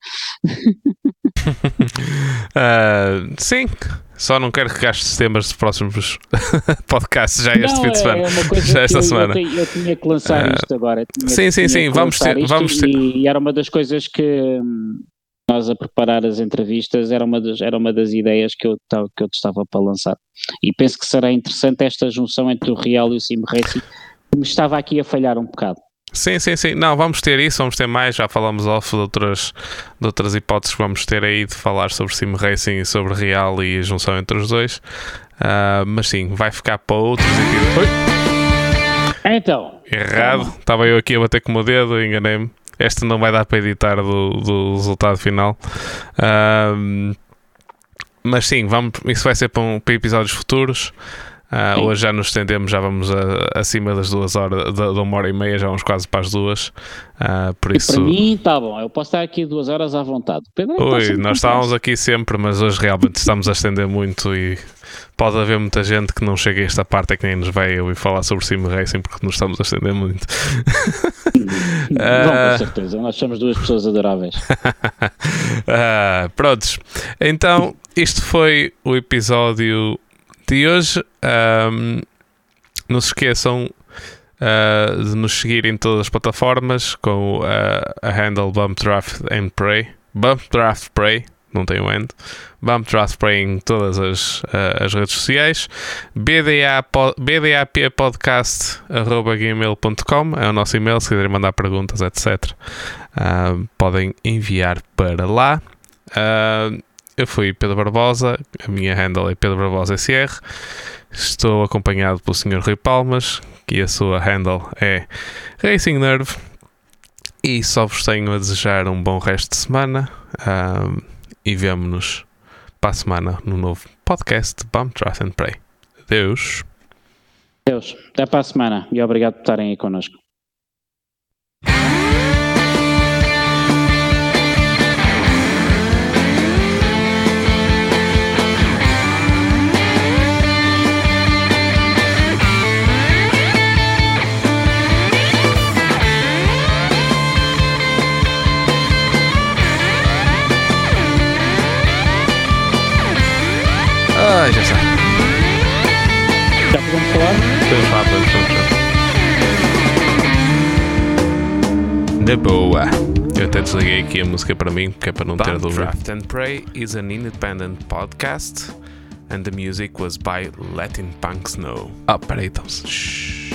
Uh, sim, só não quero que gastes temas de próximos podcasts já este não, fim de semana. É uma coisa já esta eu, semana. Eu, eu, tinha que lançar uh, isto agora. Tinha, sim, sim, sim. Vamos ter. Vamos ter. E, e, era uma das coisas que hum, nós a preparar as entrevistas era uma das, era uma das ideias que eu, que eu estava para lançar. E penso que será interessante esta junção entre o Real e o Sim Racing, que me estava aqui a falhar um bocado. Sim, sim, sim. Não, vamos ter isso, vamos ter mais. Já falamos off de outras, de outras hipóteses que vamos ter aí de falar sobre Sim Racing e sobre Real e a junção entre os dois. Uh, mas sim, vai ficar para outros Oi? Então. Errado. Estava eu aqui a bater com o meu dedo, enganei-me. Esta não vai dar para editar do, do resultado final. Uh, mas sim, vamos, isso vai ser para, um, para episódios futuros. Uh, hoje já nos estendemos, já vamos a, acima das duas horas, de, de, uma hora e meia, já vamos quase para as duas. Uh, por e isso... Para mim está bom, eu posso estar aqui duas horas à vontade. Pedro, Ui, nós estávamos aqui sempre, mas hoje realmente estamos a estender muito e pode haver muita gente que não chega a esta parte é que nem nos vai ouvir falar sobre Sim Racing porque nos estamos a estender muito. Não, com certeza, nós somos duas pessoas adoráveis. uh, prontos, então isto foi o episódio de hoje. Um, não se esqueçam uh, de nos seguir em todas as plataformas com uh, a handle Bump Draft and Pray. Bump Draft Pray, não tem o end. Bump Draft Pray em todas as, uh, as redes sociais. BDA, bdappodcast.gmail.com é o nosso e-mail. Se quiserem mandar perguntas, etc., podem enviar para lá. Uh, eu fui Pedro Barbosa, a minha handle é Pedro Barbosa SR. Estou acompanhado pelo Sr. Rui Palmas, que a sua handle é Racing Nerve. E só vos tenho a desejar um bom resto de semana um, e vemo-nos para a semana no novo podcast Bump Trust and Pray. Adeus. Adeus. Até para a semana e obrigado por estarem aí connosco. Ah, já está. Já podemos falar? Podemos falar, podemos, podemos. De boa. Eu até desliguei aqui a música para mim, que é para não ter dúvida. Draft and Pray is an independent podcast and the music was by Letting Punks Know. Ah, peraí então. Shhh.